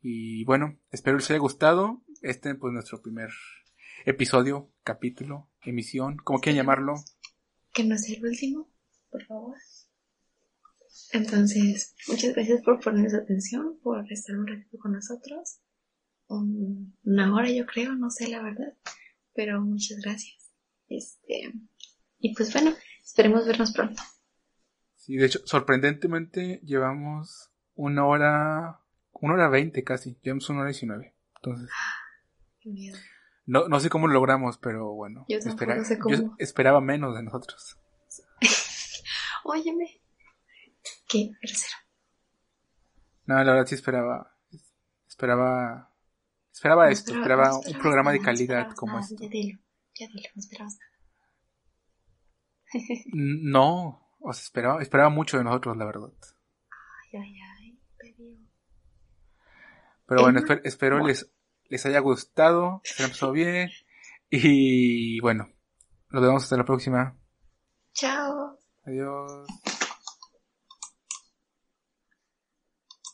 Y bueno, espero les haya gustado. Este pues nuestro primer episodio, capítulo, emisión, como quieran llamarlo. Que no sea el último, por favor. Entonces, muchas gracias por ponernos atención, por estar un ratito con nosotros. una hora yo creo, no sé la verdad, pero muchas gracias. Este, y pues bueno, esperemos vernos pronto. Sí, de hecho, sorprendentemente llevamos una hora, una hora veinte casi, llevamos una hora diecinueve. Entonces, Qué miedo. No, no sé cómo lo logramos, pero bueno. Yo tampoco espera- sé cómo. yo esperaba menos de nosotros. Óyeme. Qué grosero. No, la verdad sí esperaba, esperaba, esperaba No esto, esperaba- esperaba no un programa de nada, no calidad como esto. Ya dilo, ya dilo, no esperabas nada. No, o sea, esperaba, esperaba mucho de nosotros, la verdad. Ay, ay, ay, pero... Pero bueno, esper- espero les, les haya gustado, se la pasó bien. Y bueno, nos vemos hasta la próxima. Chao. Adiós.